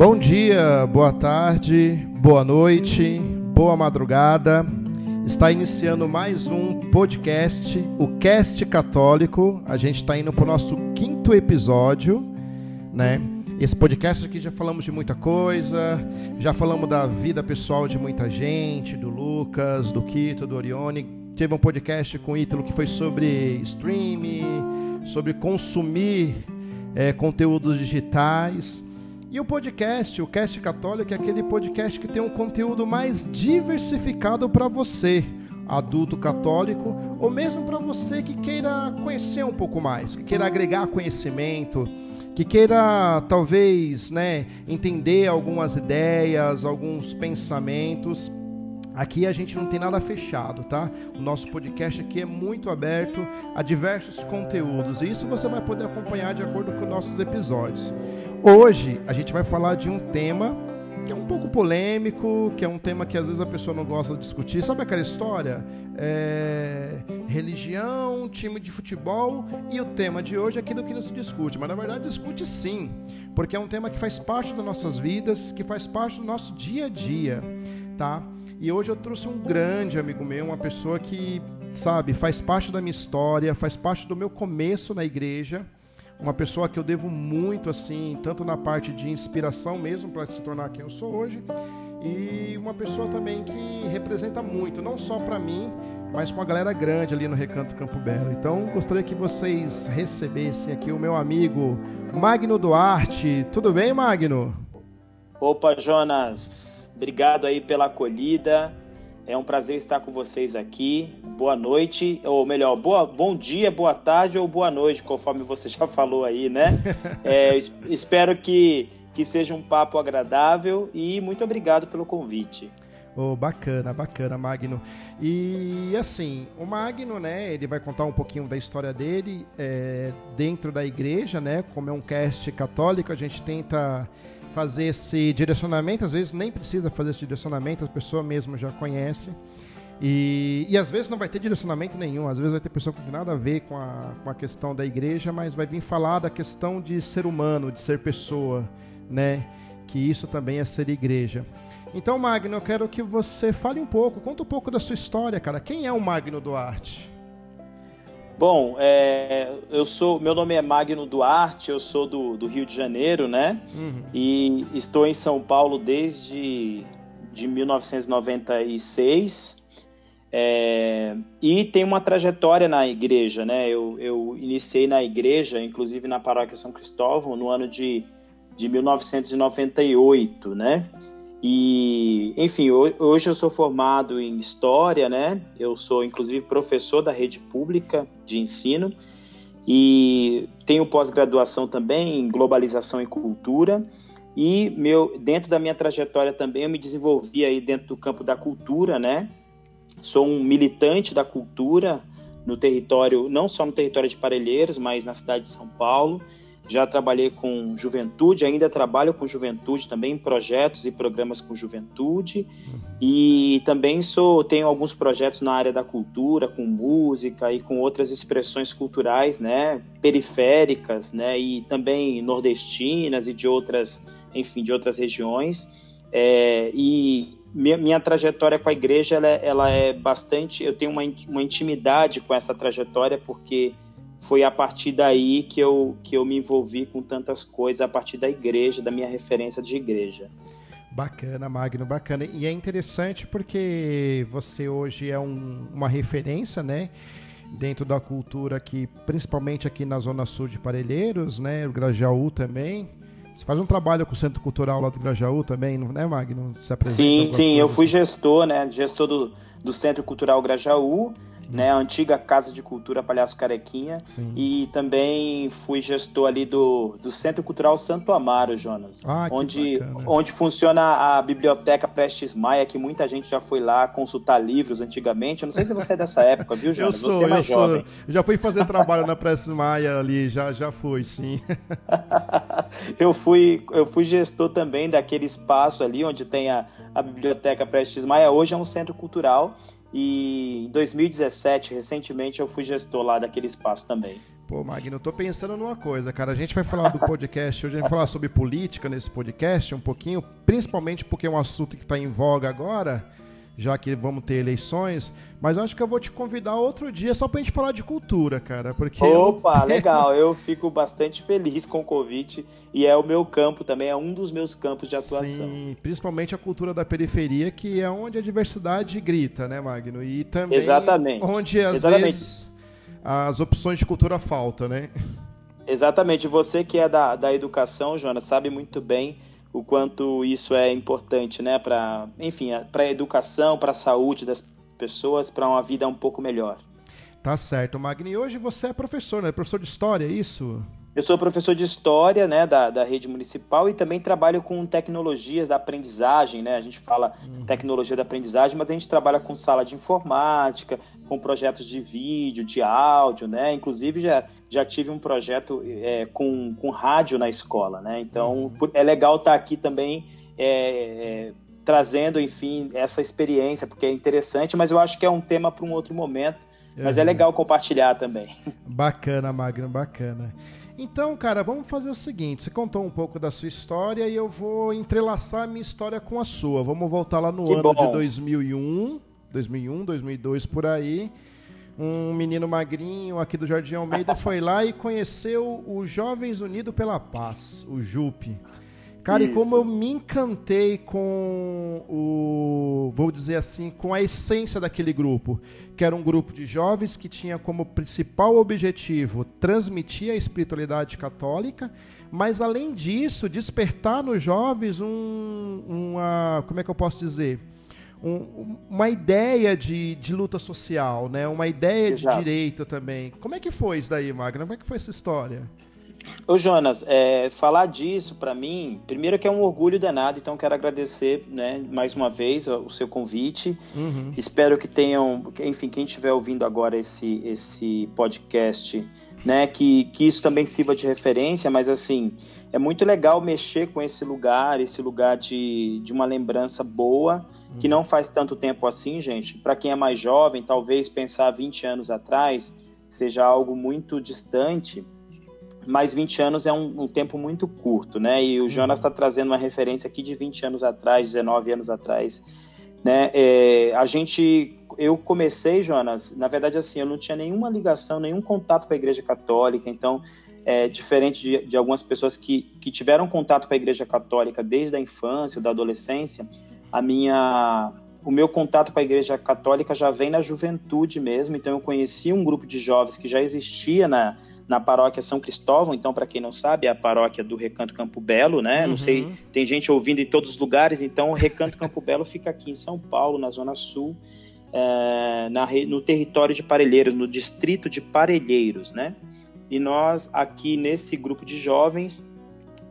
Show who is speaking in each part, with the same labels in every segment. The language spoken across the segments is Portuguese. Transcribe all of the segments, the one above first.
Speaker 1: Bom dia, boa tarde, boa noite, boa madrugada. Está iniciando mais um podcast, o Cast Católico. A gente está indo para o nosso quinto episódio, né? Esse podcast aqui já falamos de muita coisa, já falamos da vida pessoal de muita gente, do Lucas, do Quito, do Orione. Teve um podcast com o Ítalo que foi sobre streaming, sobre consumir é, conteúdos digitais. E o podcast, o Cast Católico, é aquele podcast que tem um conteúdo mais diversificado para você, adulto católico, ou mesmo para você que queira conhecer um pouco mais, que queira agregar conhecimento, que queira talvez, né, entender algumas ideias, alguns pensamentos. Aqui a gente não tem nada fechado, tá? O nosso podcast aqui é muito aberto a diversos conteúdos e isso você vai poder acompanhar de acordo com nossos episódios. Hoje a gente vai falar de um tema que é um pouco polêmico, que é um tema que às vezes a pessoa não gosta de discutir. Sabe aquela história? É... Religião, time de futebol e o tema de hoje é aquilo que não se discute. Mas na verdade discute sim, porque é um tema que faz parte das nossas vidas, que faz parte do nosso dia a dia, tá? E hoje eu trouxe um grande amigo meu, uma pessoa que, sabe, faz parte da minha história, faz parte do meu começo na igreja uma pessoa que eu devo muito assim, tanto na parte de inspiração mesmo para se tornar quem eu sou hoje, e uma pessoa também que representa muito, não só para mim, mas com a galera grande ali no Recanto Campo Belo. Então, gostaria que vocês recebessem aqui o meu amigo Magno Duarte. Tudo bem, Magno?
Speaker 2: Opa, Jonas. Obrigado aí pela acolhida. É um prazer estar com vocês aqui. Boa noite, ou melhor, boa, bom dia, boa tarde ou boa noite, conforme você já falou aí, né? É, espero que, que seja um papo agradável e muito obrigado pelo convite.
Speaker 1: Oh, bacana, bacana, Magno. E assim, o Magno, né, ele vai contar um pouquinho da história dele é, dentro da igreja, né? Como é um cast católico, a gente tenta fazer esse direcionamento, às vezes nem precisa fazer esse direcionamento, a pessoa mesmo já conhece. E, e às vezes não vai ter direcionamento nenhum, às vezes vai ter pessoa que não tem nada a ver com a, com a questão da igreja, mas vai vir falar da questão de ser humano, de ser pessoa, né? Que isso também é ser igreja. Então, Magno, eu quero que você fale um pouco, conta um pouco da sua história, cara. Quem é o Magno Duarte?
Speaker 2: Bom, é, eu sou, meu nome é Magno Duarte, eu sou do, do Rio de Janeiro, né? Uhum. E estou em São Paulo desde de 1996. É, e tenho uma trajetória na igreja, né? Eu, eu iniciei na igreja, inclusive na paróquia São Cristóvão, no ano de, de 1998, né? E, enfim, hoje eu sou formado em História, né? Eu sou, inclusive, professor da rede pública de ensino e tenho pós-graduação também em Globalização e Cultura. E meu, dentro da minha trajetória também eu me desenvolvi aí dentro do campo da cultura, né? Sou um militante da cultura no território, não só no território de Parelheiros, mas na cidade de São Paulo já trabalhei com juventude, ainda trabalho com juventude também, projetos e programas com juventude. E também sou tenho alguns projetos na área da cultura, com música e com outras expressões culturais, né, periféricas, né, e também nordestinas e de outras, enfim, de outras regiões. É, e minha, minha, trajetória com a igreja ela, é, ela é bastante, eu tenho uma, uma intimidade com essa trajetória porque foi a partir daí que eu, que eu me envolvi com tantas coisas, a partir da igreja, da minha referência de igreja.
Speaker 1: Bacana, Magno, bacana. E é interessante porque você hoje é um, uma referência, né? Dentro da cultura aqui, principalmente aqui na Zona Sul de Parelheiros, né? O Grajaú também. Você faz um trabalho com o Centro Cultural lá do Grajaú também, né, Magno?
Speaker 2: Se sim, sim. Eu fui gestor, né? Gestor do, do Centro Cultural Grajaú né, a antiga Casa de Cultura Palhaço Carequinha. Sim. E também fui gestor ali do, do Centro Cultural Santo Amaro, Jonas. Ah, onde, onde funciona a Biblioteca Prestes Maia, que muita gente já foi lá consultar livros antigamente. Eu não sei se você é dessa época, viu, Jonas?
Speaker 1: Eu sou,
Speaker 2: você é mais
Speaker 1: eu
Speaker 2: jovem.
Speaker 1: Sou. Já fui fazer trabalho na Prestes Maia ali, já, já fui, sim.
Speaker 2: eu, fui, eu fui gestor também daquele espaço ali onde tem a, a Biblioteca Prestes Maia. Hoje é um centro cultural e em 2017, recentemente, eu fui gestor lá daquele espaço também.
Speaker 1: Pô, Magno, eu tô pensando numa coisa, cara. A gente vai falar do podcast hoje, a gente vai falar sobre política nesse podcast um pouquinho, principalmente porque é um assunto que está em voga agora já que vamos ter eleições, mas eu acho que eu vou te convidar outro dia só pra gente falar de cultura, cara, porque...
Speaker 2: Opa, eu... legal, eu fico bastante feliz com o convite e é o meu campo também, é um dos meus campos de atuação.
Speaker 1: Sim, principalmente a cultura da periferia, que é onde a diversidade grita, né, Magno? E também
Speaker 2: Exatamente.
Speaker 1: onde às Exatamente. vezes as opções de cultura faltam, né?
Speaker 2: Exatamente, você que é da, da educação, Jonas, sabe muito bem o quanto isso é importante, né, para, enfim, para a educação, para a saúde das pessoas, para uma vida um pouco melhor.
Speaker 1: Tá certo, Magni. Hoje você é professor, né? Professor de história, é isso?
Speaker 2: Eu sou professor de história, né, da, da rede municipal e também trabalho com tecnologias da aprendizagem, né? A gente fala uhum. tecnologia da aprendizagem, mas a gente trabalha com sala de informática, com projetos de vídeo, de áudio, né? Inclusive já, já tive um projeto é, com, com rádio na escola, né? Então uhum. é legal estar aqui também é, é, trazendo, enfim, essa experiência, porque é interessante, mas eu acho que é um tema para um outro momento. Mas é uhum. legal compartilhar também.
Speaker 1: Bacana, Magno, bacana. Então, cara, vamos fazer o seguinte: você contou um pouco da sua história e eu vou entrelaçar a minha história com a sua. Vamos voltar lá no que ano bom. de 2001, 2001, 2002 por aí. Um menino magrinho aqui do Jardim Almeida foi lá e conheceu o Jovens Unidos pela Paz, o JUP. Cara, Isso. e como eu me encantei com o, vou dizer assim, com a essência daquele grupo, que era um grupo de jovens que tinha como principal objetivo transmitir a espiritualidade católica, mas além disso, despertar nos jovens um, uma, como é que eu posso dizer? Um, uma ideia de, de luta social, né? uma ideia Exato. de direito também. Como é que foi isso daí, Magna? Como é que foi essa história?
Speaker 2: Ô Jonas, é, falar disso para mim, primeiro que é um orgulho danado, então quero agradecer né, mais uma vez o seu convite. Uhum. Espero que tenham, enfim, quem estiver ouvindo agora esse, esse podcast, né, que, que isso também sirva de referência, mas assim, é muito legal mexer com esse lugar, esse lugar de, de uma lembrança boa, que uhum. não faz tanto tempo assim, gente. Para quem é mais jovem, talvez pensar 20 anos atrás seja algo muito distante mas 20 anos é um, um tempo muito curto, né? E o Jonas está uhum. trazendo uma referência aqui de 20 anos atrás, 19 anos atrás, né? É, a gente, eu comecei, Jonas, na verdade assim, eu não tinha nenhuma ligação, nenhum contato com a Igreja Católica, então é, diferente de, de, algumas pessoas que, que tiveram contato com a Igreja Católica desde a infância, da adolescência, a minha, o meu contato com a Igreja Católica já vem na juventude mesmo. Então eu conheci um grupo de jovens que já existia na na paróquia São Cristóvão, então, para quem não sabe, é a paróquia do Recanto Campo Belo, né? Uhum. Não sei, tem gente ouvindo em todos os lugares, então o Recanto Campo Belo fica aqui em São Paulo, na Zona Sul, é, na, no território de Parelheiros, no distrito de Parelheiros, né? E nós, aqui nesse grupo de jovens,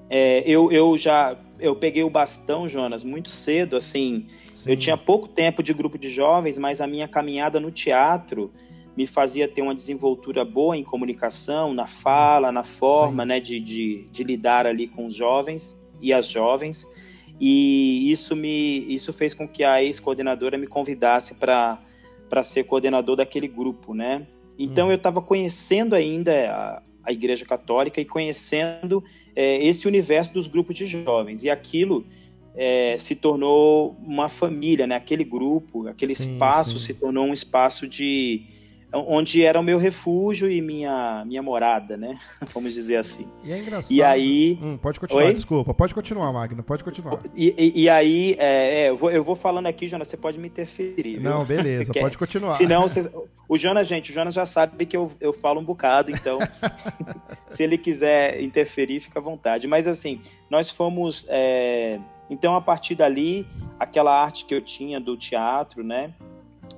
Speaker 2: é, eu, eu já eu peguei o bastão, Jonas, muito cedo, assim. Sim. Eu tinha pouco tempo de grupo de jovens, mas a minha caminhada no teatro me fazia ter uma desenvoltura boa em comunicação, na fala, na forma né, de, de, de, lidar ali com os jovens e as jovens. E isso, me, isso fez com que a ex-coordenadora me convidasse para ser coordenador daquele grupo, né? Então hum. eu estava conhecendo ainda a, a Igreja Católica e conhecendo é, esse universo dos grupos de jovens. E aquilo é, se tornou uma família, né? Aquele grupo, aquele sim, espaço sim. se tornou um espaço de, onde era o meu refúgio e minha, minha morada, né? Vamos dizer assim.
Speaker 1: E é engraçado.
Speaker 2: E aí.
Speaker 1: Hum, pode continuar, Oi? desculpa. Pode continuar, Magno, pode continuar.
Speaker 2: E, e, e aí, é, é, eu, vou, eu vou falando aqui, Jonas, você pode me interferir. Viu?
Speaker 1: Não, beleza, pode continuar.
Speaker 2: Senão, você, o Jonas, gente, o Jonas já sabe que eu, eu falo um bocado, então, se ele quiser interferir, fica à vontade. Mas assim, nós fomos. É, então, a partir dali, aquela arte que eu tinha do teatro, né?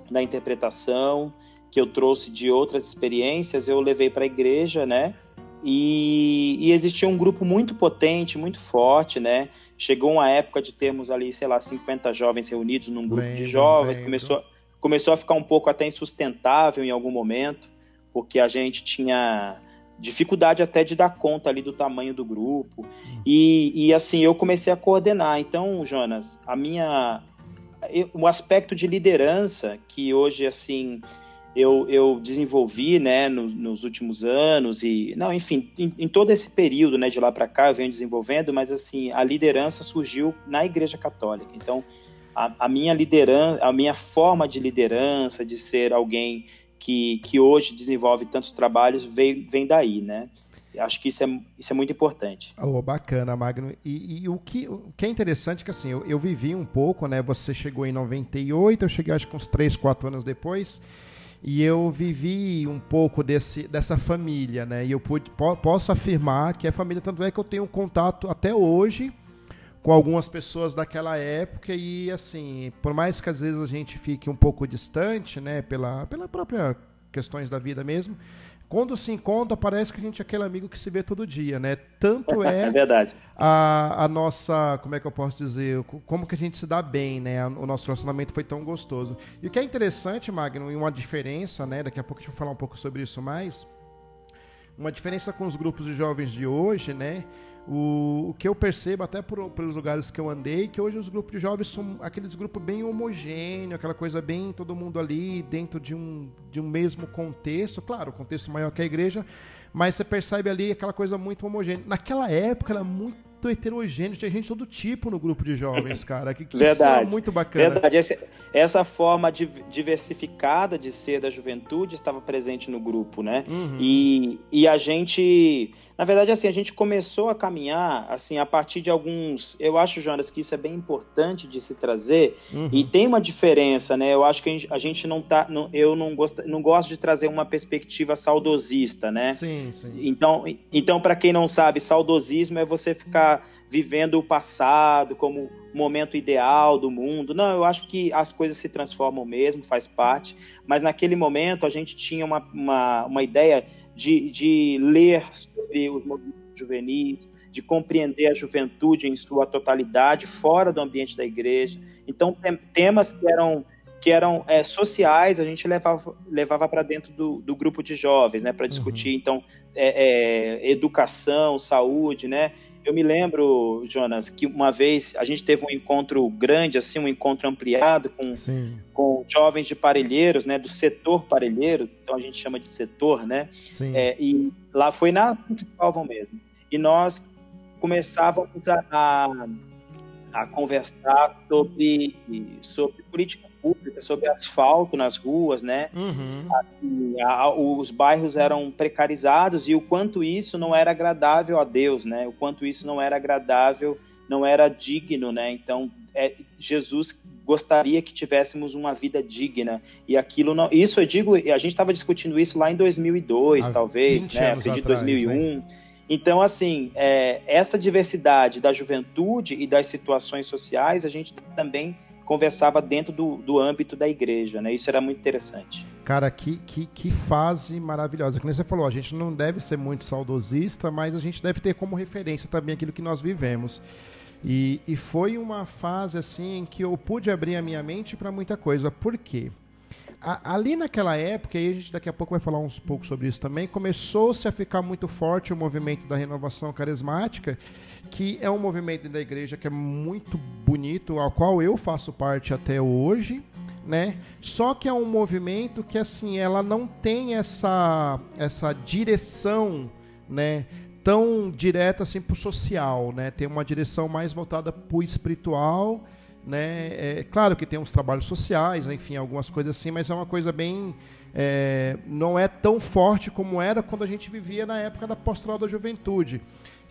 Speaker 2: Da interpretação que eu trouxe de outras experiências, eu levei para a igreja, né? E, e, existia um grupo muito potente, muito forte, né? Chegou uma época de termos ali, sei lá, 50 jovens reunidos num grupo lembro, de jovens, começou, começou a ficar um pouco até insustentável em algum momento, porque a gente tinha dificuldade até de dar conta ali do tamanho do grupo. Hum. E, e assim, eu comecei a coordenar. Então, Jonas, a minha o aspecto de liderança que hoje assim eu, eu desenvolvi, né, no, nos últimos anos e, não, enfim, em, em todo esse período, né, de lá para cá eu venho desenvolvendo, mas assim, a liderança surgiu na Igreja Católica. Então, a, a minha liderança, a minha forma de liderança, de ser alguém que, que hoje desenvolve tantos trabalhos, vem, vem daí, né? Acho que isso é, isso é muito importante.
Speaker 1: Oh, bacana, Magno. E, e o, que, o que é interessante é que assim, eu, eu vivi um pouco, né? Você chegou em 98, eu cheguei acho que uns 3, 4 anos depois. E eu vivi um pouco desse, dessa família, né? E eu pude, posso afirmar que é família, tanto é que eu tenho contato até hoje com algumas pessoas daquela época e assim, por mais que às vezes a gente fique um pouco distante, né, pela pela própria questões da vida mesmo, quando se encontra, parece que a gente é aquele amigo que se vê todo dia, né? Tanto é,
Speaker 2: é verdade.
Speaker 1: A, a nossa, como é que eu posso dizer, como que a gente se dá bem, né? O nosso relacionamento foi tão gostoso. E o que é interessante, Magno, e uma diferença, né? Daqui a pouco a gente vai falar um pouco sobre isso mais. Uma diferença com os grupos de jovens de hoje, né? O, o que eu percebo, até por, pelos lugares que eu andei, que hoje os grupos de jovens são aqueles grupos bem homogêneos, aquela coisa bem todo mundo ali dentro de um, de um mesmo contexto. Claro, contexto maior que a igreja, mas você percebe ali aquela coisa muito homogênea. Naquela época era muito heterogêneo, tinha gente de todo tipo no grupo de jovens, cara. Que, que
Speaker 2: Verdade.
Speaker 1: Isso muito bacana.
Speaker 2: Verdade. Essa, essa, forma diversificada de ser da juventude estava presente no grupo, né? Uhum. E, e a gente. Na verdade, assim, a gente começou a caminhar, assim, a partir de alguns. Eu acho, Jonas, que isso é bem importante de se trazer. Uhum. E tem uma diferença, né? Eu acho que a gente, não tá. Não, eu não gosto, não gosto de trazer uma perspectiva saudosista, né?
Speaker 1: Sim, sim.
Speaker 2: Então, então para quem não sabe, saudosismo é você ficar vivendo o passado como momento ideal do mundo. Não, eu acho que as coisas se transformam mesmo, faz parte. Mas naquele momento a gente tinha uma, uma, uma ideia de, de ler sobre os movimentos juvenis, de compreender a juventude em sua totalidade, fora do ambiente da igreja. Então, temas que eram que eram é, sociais, a gente levava, levava para dentro do, do, grupo de jovens, né, para discutir, uhum. então, é, é, educação, saúde, né, eu me lembro, Jonas, que uma vez a gente teve um encontro grande, assim, um encontro ampliado com, com jovens de parelheiros, né, do setor parelheiro, então a gente chama de setor, né, é, e lá foi na Calvão mesmo, e nós começávamos a, a, a conversar sobre, sobre política pública, sobre asfalto nas ruas, né? Uhum. A, a, os bairros eram precarizados e o quanto isso não era agradável a Deus, né? O quanto isso não era agradável, não era digno, né? Então, é, Jesus gostaria que tivéssemos uma vida digna e aquilo não. Isso eu digo, a gente estava discutindo isso lá em 2002, Há talvez, né? Acredito 2001. Né? Então, assim, é, essa diversidade da juventude e das situações sociais, a gente também conversava dentro do, do âmbito da igreja, né? Isso era muito interessante.
Speaker 1: Cara, que, que, que fase maravilhosa. Como você falou, a gente não deve ser muito saudosista, mas a gente deve ter como referência também aquilo que nós vivemos. E, e foi uma fase assim em que eu pude abrir a minha mente para muita coisa. Por quê? A, ali naquela época, e a gente daqui a pouco vai falar uns pouco sobre isso também, começou-se a ficar muito forte o movimento da renovação carismática que é um movimento da igreja que é muito bonito, ao qual eu faço parte até hoje, né? Só que é um movimento que assim, ela não tem essa essa direção, né, tão direta assim para o social, né? Tem uma direção mais voltada para o espiritual, né? É claro que tem uns trabalhos sociais, enfim, algumas coisas assim, mas é uma coisa bem é, não é tão forte como era quando a gente vivia na época da pastoral da juventude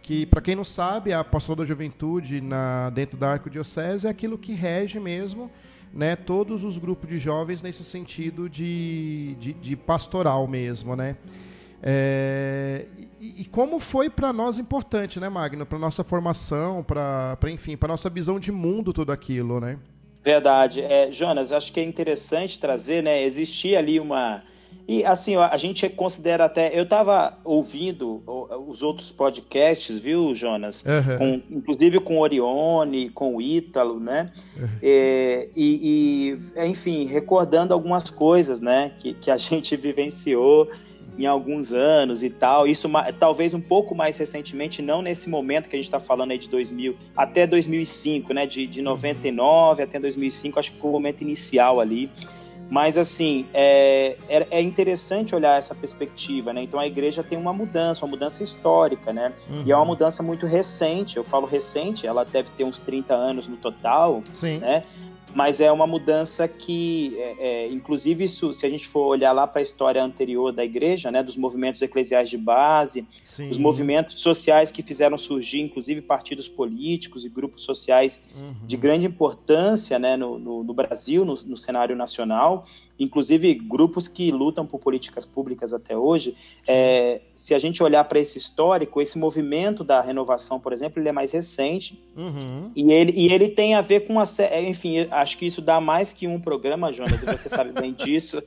Speaker 1: que, para quem não sabe, a pastoral da juventude na, dentro da Arquidiocese é aquilo que rege mesmo né, todos os grupos de jovens nesse sentido de, de, de pastoral mesmo, né? É, e, e, como foi para nós importante, né, Magno, para nossa formação, para, enfim, para nossa visão de mundo, tudo aquilo, né?
Speaker 2: Verdade, é, Jonas, acho que é interessante trazer, né? Existia ali uma e assim, a gente considera até. Eu estava ouvindo os outros podcasts, viu, Jonas? Uhum. Com, inclusive com o Orione, com o Ítalo, né? Uhum. É, e, e, enfim, recordando algumas coisas, né? Que, que a gente vivenciou em alguns anos e tal. Isso talvez um pouco mais recentemente, não nesse momento que a gente está falando aí de 2000, até 2005, né? De, de 99 até 2005, acho que foi o momento inicial ali. Mas, assim, é, é, é, interessante olhar essa perspectiva, né? Então, a igreja tem uma mudança, uma mudança histórica, né? Uhum. E é uma mudança muito recente. Eu falo recente, ela deve ter uns 30 anos no total, Sim. né? Mas é uma mudança que, é, é, inclusive, isso, se a gente for olhar lá para a história anterior da igreja, né, dos movimentos eclesiais de base, Sim. os movimentos sociais que fizeram surgir, inclusive partidos políticos e grupos sociais uhum. de grande importância né, no, no, no Brasil, no, no cenário nacional, inclusive grupos que lutam por políticas públicas até hoje, é, se a gente olhar para esse histórico, esse movimento da renovação, por exemplo, ele é mais recente uhum. e, ele, e ele tem a ver com a, enfim, acho que isso dá mais que um programa, Jonas, e você sabe bem disso,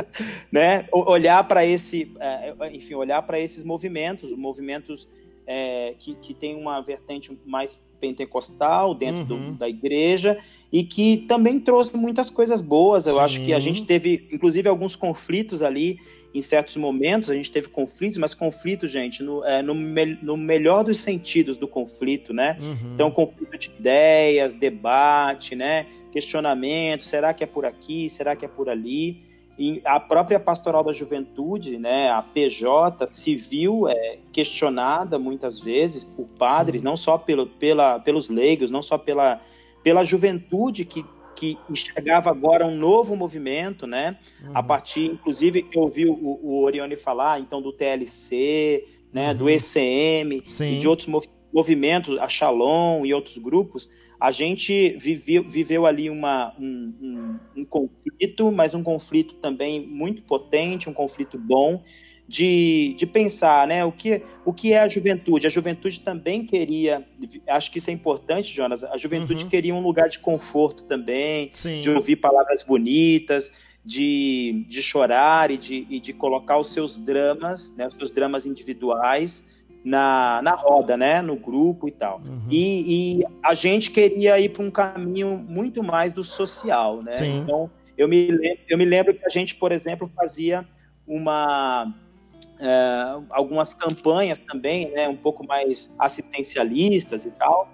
Speaker 2: né? Olhar para esse, é, enfim, olhar para esses movimentos, movimentos é, que, que tem uma vertente mais pentecostal dentro uhum. do, da igreja e que também trouxe muitas coisas boas. Eu Sim. acho que a gente teve, inclusive, alguns conflitos ali em certos momentos. A gente teve conflitos, mas conflitos, gente, no, é, no, me, no melhor dos sentidos do conflito, né? Uhum. Então, conflito de ideias, debate, né? Questionamento: será que é por aqui? Será que é por ali? E a própria pastoral da juventude, né, a PJ, se viu é, questionada muitas vezes por padres, Sim. não só pelo, pela, pelos leigos, não só pela, pela juventude que, que enxergava agora um novo movimento, né, uhum. a partir, inclusive, que eu ouvi o, o Orione falar, então, do TLC, né, uhum. do ECM Sim. e de outros movimentos, a Shalom e outros grupos, a gente viveu, viveu ali uma, um, um, um, conflito, mas um conflito também muito potente, um conflito bom, de, de pensar né, o, que, o que é a juventude. A juventude também queria, acho que isso é importante, Jonas, a juventude uhum. queria um lugar de conforto também, Sim. de ouvir palavras bonitas, de, de chorar e de, e de colocar os seus dramas, né, os seus dramas individuais na, na roda, né, no grupo e tal. Uhum. E, e, a gente queria ir para um caminho muito mais do social, né? Sim. Então, eu me, lembro, eu me lembro que a gente, por exemplo, fazia uma é, algumas campanhas também, né, um pouco mais assistencialistas e tal,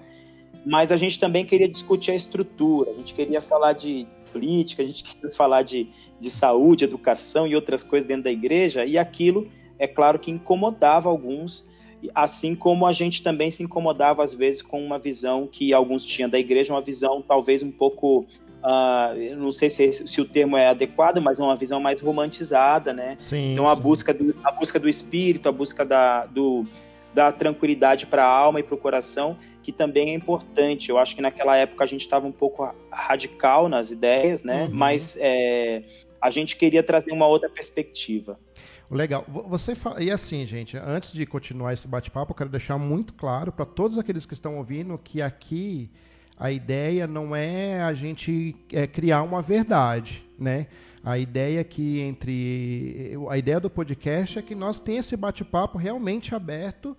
Speaker 2: mas a gente também queria discutir a estrutura, a gente queria falar de política, a gente queria falar de, de saúde, educação e outras coisas dentro da igreja, e aquilo, é claro que incomodava alguns, assim como a gente também se incomodava às vezes com uma visão que alguns tinham da igreja, uma visão talvez um pouco Uh, não sei se, se, o termo é adequado, mas é uma visão mais romantizada, né? Sim, então a sim. busca do a busca do espírito, a busca da, do, da tranquilidade para a alma e para o coração, que também é importante. Eu acho que naquela época a gente estava um pouco radical nas ideias, né? Uhum. Mas é, a gente queria trazer uma outra perspectiva.
Speaker 1: Legal. Você fala... E assim, gente, antes de continuar esse bate-papo, eu quero deixar muito claro para todos aqueles que estão ouvindo que aqui a ideia não é a gente é, criar uma verdade, né? A ideia que entre a ideia do podcast é que nós tenhamos esse bate-papo realmente aberto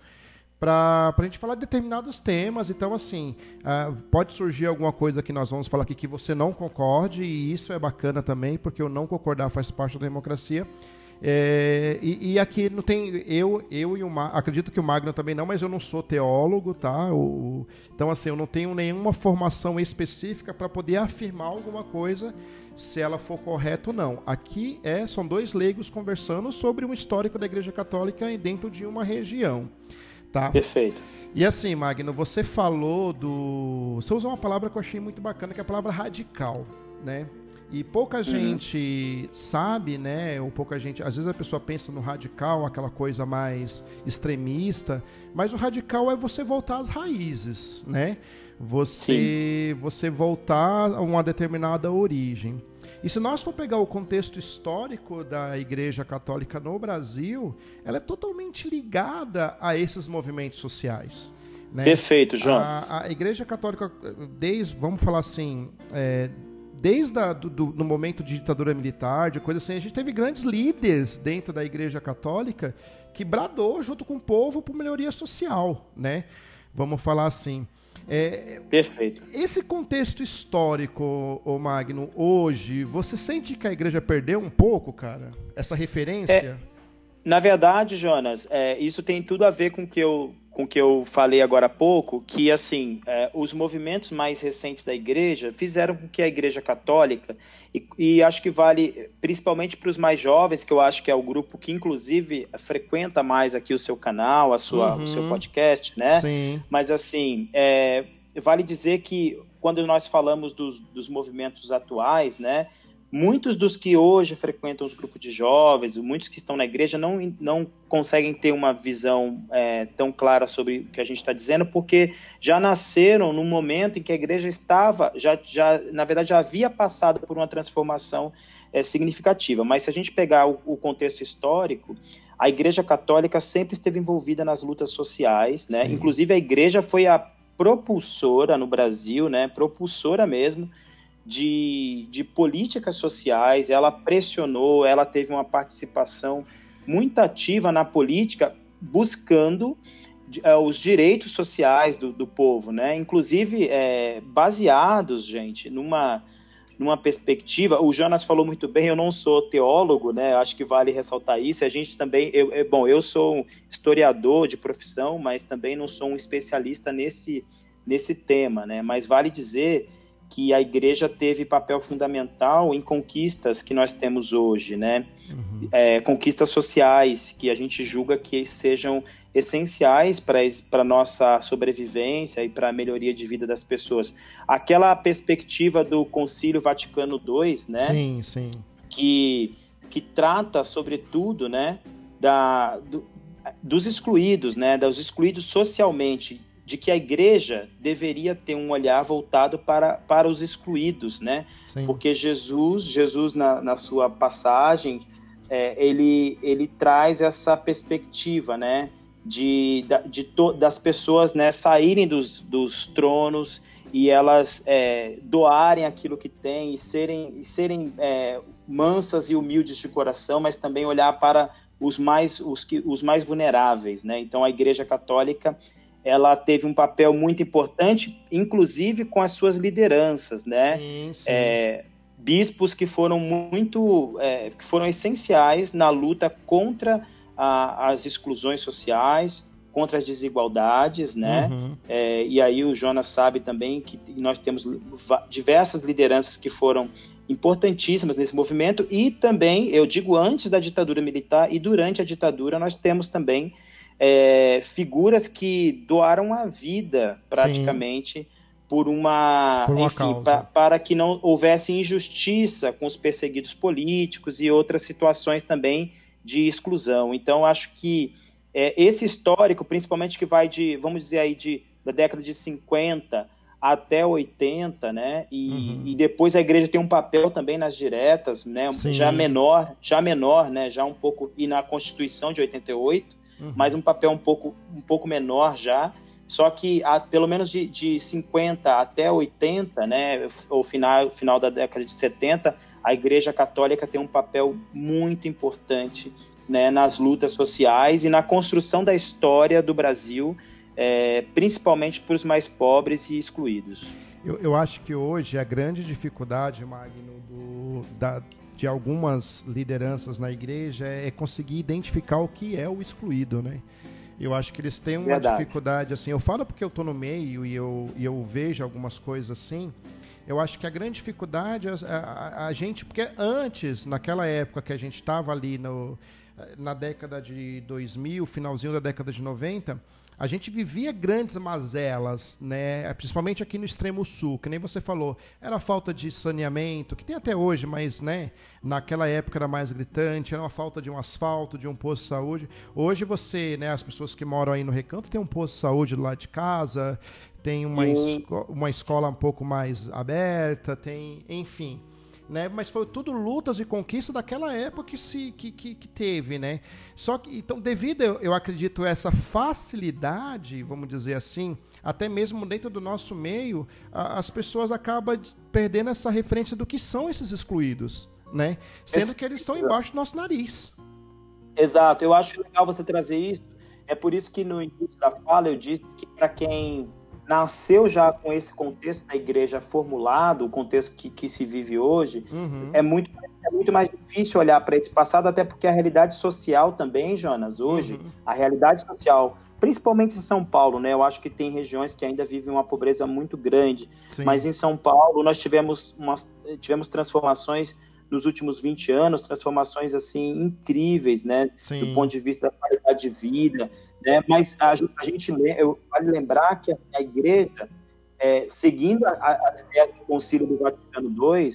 Speaker 1: para a gente falar de determinados temas. Então, assim, uh, pode surgir alguma coisa que nós vamos falar aqui que você não concorde, e isso é bacana também, porque o não concordar faz parte da democracia. É, e, e, aqui não tem. Eu, eu e o Magno, acredito que o Magno também não, mas eu não sou teólogo, tá? O, então, assim, eu não tenho nenhuma formação específica para poder afirmar alguma coisa se ela for correta ou não. Aqui é, são dois leigos conversando sobre um histórico da Igreja Católica dentro de uma região. Tá?
Speaker 2: Perfeito.
Speaker 1: E assim, Magno, você falou do. Você usou uma palavra que eu achei muito bacana, que é a palavra radical, né? E pouca uhum. gente sabe, né? Ou pouca gente. Às vezes a pessoa pensa no radical, aquela coisa mais extremista, mas o radical é você voltar às raízes, né? Você, você voltar a uma determinada origem. E se nós for pegar o contexto histórico da Igreja Católica no Brasil, ela é totalmente ligada a esses movimentos sociais. Né?
Speaker 2: Perfeito, Jonas.
Speaker 1: A, a Igreja Católica, desde, vamos falar assim, é, desde a, do, do, no momento de ditadura militar, de coisa assim, a gente teve grandes líderes dentro da Igreja Católica que bradou junto com o povo por melhoria social, né? Vamos falar assim.
Speaker 2: É, Perfeito.
Speaker 1: Esse contexto histórico, o Magno, hoje, você sente que a igreja perdeu um pouco, cara? Essa referência?
Speaker 2: É Na verdade, Jonas, é, isso tem tudo a ver com que eu com que eu falei agora há pouco, que assim é, os movimentos mais recentes da igreja fizeram com que a igreja católica e, e acho que vale principalmente para os mais jovens, que eu acho que é o grupo que inclusive frequenta mais aqui o seu canal, a sua, uhum. o seu podcast, né? Sim. Mas assim, é, vale dizer que quando nós falamos dos, dos movimentos atuais, né? Muitos dos que hoje frequentam os grupos de jovens, muitos que estão na igreja, não, não conseguem ter uma visão é, tão clara sobre o que a gente está dizendo, porque já nasceram num momento em que a igreja estava, já, já na verdade, já havia passado por uma transformação é, significativa. Mas se a gente pegar o, o, contexto histórico, a igreja católica sempre esteve envolvida nas lutas sociais, né? Inclusive a igreja foi a propulsora no Brasil, né? Propulsora mesmo de, de políticas sociais, ela pressionou, ela teve uma participação muito ativa na política, buscando é, os direitos sociais do, do povo, né? Inclusive é, baseados, gente, numa numa perspectiva. O Jonas falou muito bem. Eu não sou teólogo, né? Acho que vale ressaltar isso. A gente também, eu, é, bom, eu sou historiador de profissão, mas também não sou um especialista nesse nesse tema, né? Mas vale dizer que a igreja teve papel fundamental em conquistas que nós temos hoje, né? Uhum. É, conquistas sociais que a gente julga que sejam essenciais para a nossa sobrevivência e para a melhoria de vida das pessoas. Aquela perspectiva do Concílio Vaticano II, né?
Speaker 1: Sim, sim.
Speaker 2: Que, que trata, sobretudo, né, da, do, dos excluídos, né, dos excluídos socialmente de que a igreja deveria ter um olhar voltado para, para os excluídos, né? Sim. Porque Jesus, Jesus na, na sua passagem, é, ele, ele traz essa perspectiva, né? De, de to, das pessoas né, saírem dos, dos tronos e elas é, doarem aquilo que têm e serem, e serem é, mansas e humildes de coração, mas também olhar para os mais, os, que, os mais vulneráveis, né? Então a Igreja Católica ela teve um papel muito importante, inclusive com as suas lideranças, né? Sim, sim. É, bispos que foram muito, é, que foram essenciais na luta contra a, as exclusões sociais, contra as desigualdades, né? Uhum. É, e aí o Jonas sabe também que nós temos diversas lideranças que foram importantíssimas nesse movimento e também, eu digo antes da ditadura militar e durante a ditadura, nós temos também é, figuras que doaram a vida praticamente Sim. por uma, por uma enfim, pa, para que não houvesse injustiça com os perseguidos políticos e outras situações também de exclusão. Então acho que é, esse histórico, principalmente que vai de, vamos dizer aí de da década de 50 até 80, né? E, uhum. e, depois a igreja tem um papel também nas diretas, né? Sim. Já menor, já menor, né? Já um pouco e na Constituição de 88, uhum. mas um papel um pouco, um pouco menor já. Só que a, pelo menos de, de 50 até 80, né, o final, final da década de 70, a Igreja Católica tem um papel muito importante né, nas lutas sociais e na construção da história do Brasil, é, principalmente para os mais pobres e excluídos.
Speaker 1: Eu, eu, acho que hoje a grande dificuldade, Magno, do, da, de algumas lideranças na igreja é conseguir identificar o que é o excluído, né? Eu acho que eles têm uma Verdade. dificuldade assim. Eu falo porque eu estou no meio e eu, e eu vejo algumas coisas assim. Eu acho que a grande dificuldade é a, a, a gente, porque antes, naquela época que a gente estava ali no, na década de 2000, finalzinho da década de 90, a gente vivia grandes mazelas, né? principalmente aqui no extremo sul, que nem você falou, era falta de saneamento, que tem até hoje, mas né, naquela época era mais gritante, era uma falta de um asfalto, de um posto de saúde. Hoje você, né, as pessoas que moram aí no recanto, tem um posto de saúde lado de casa, tem uma, esco uma escola um pouco mais aberta, tem, enfim né? Mas foi tudo lutas e conquistas daquela época que se que, que, que teve, né? Só que então devido eu, eu acredito essa facilidade, vamos dizer assim, até mesmo dentro do nosso meio, a, as pessoas acabam perdendo essa referência do que são esses excluídos, né? Sendo que eles estão embaixo do nosso nariz.
Speaker 2: Exato, eu acho legal você trazer isso. É por isso que no início da fala eu disse que para quem nasceu já com esse contexto da igreja formulado, o contexto que, que se vive hoje, uhum. é, muito, é muito mais difícil olhar para esse passado, até porque a realidade social também, Jonas, hoje, uhum. a realidade social, principalmente em São Paulo, né? Eu acho que tem regiões que ainda vivem uma pobreza muito grande, Sim. mas em São Paulo nós tivemos, umas, tivemos transformações nos últimos 20 anos, transformações assim incríveis, né, Sim. do ponto de vista da qualidade de vida, né, mas a, a gente eu, vale lembrar que a, a igreja, é, seguindo as ideias do Concílio do Vaticano II,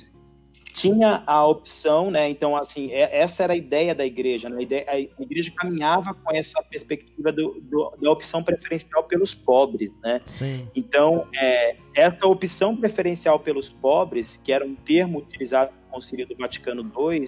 Speaker 2: tinha a opção, né? Então, assim, é, essa era a ideia da igreja. Né? A, ideia, a igreja caminhava com essa perspectiva do, do, da opção preferencial pelos pobres, né? Sim. Então, é, essa opção preferencial pelos pobres, que era um termo utilizado Concílio do Vaticano II,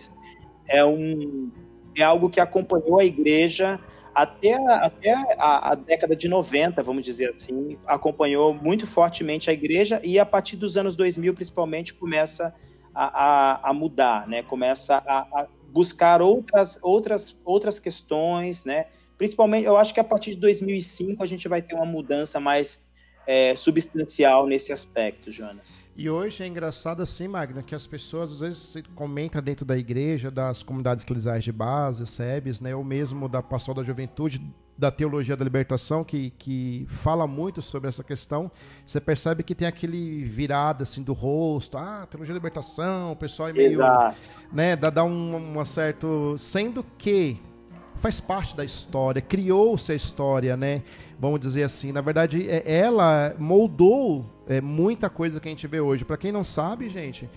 Speaker 2: é, um, é algo que acompanhou a igreja até, até a, a, década de 90, vamos dizer assim, acompanhou muito fortemente a igreja e a partir dos anos 2000, principalmente, começa a a, a, mudar, né? Começa a, a, buscar outras, outras, outras questões, né? Principalmente, eu acho que a partir de 2005 a gente vai ter uma mudança mais é, substancial nesse aspecto, Jonas.
Speaker 1: E hoje é engraçado assim, Magna, que as pessoas às vezes comentam dentro da igreja, das comunidades eclesiais de base, SEBs, né, ou mesmo da Pastoral da Juventude, da Teologia da Libertação, que, que fala muito sobre essa questão, você percebe que tem aquele virada assim do rosto, ah, Teologia da Libertação, o pessoal é meio, Exato. né, dá, dá um, uma certo, sendo que faz parte da história, criou-se a história, né? Vamos dizer assim. Na verdade, é, ela moldou é, muita coisa que a gente vê hoje. Para quem não sabe, gente,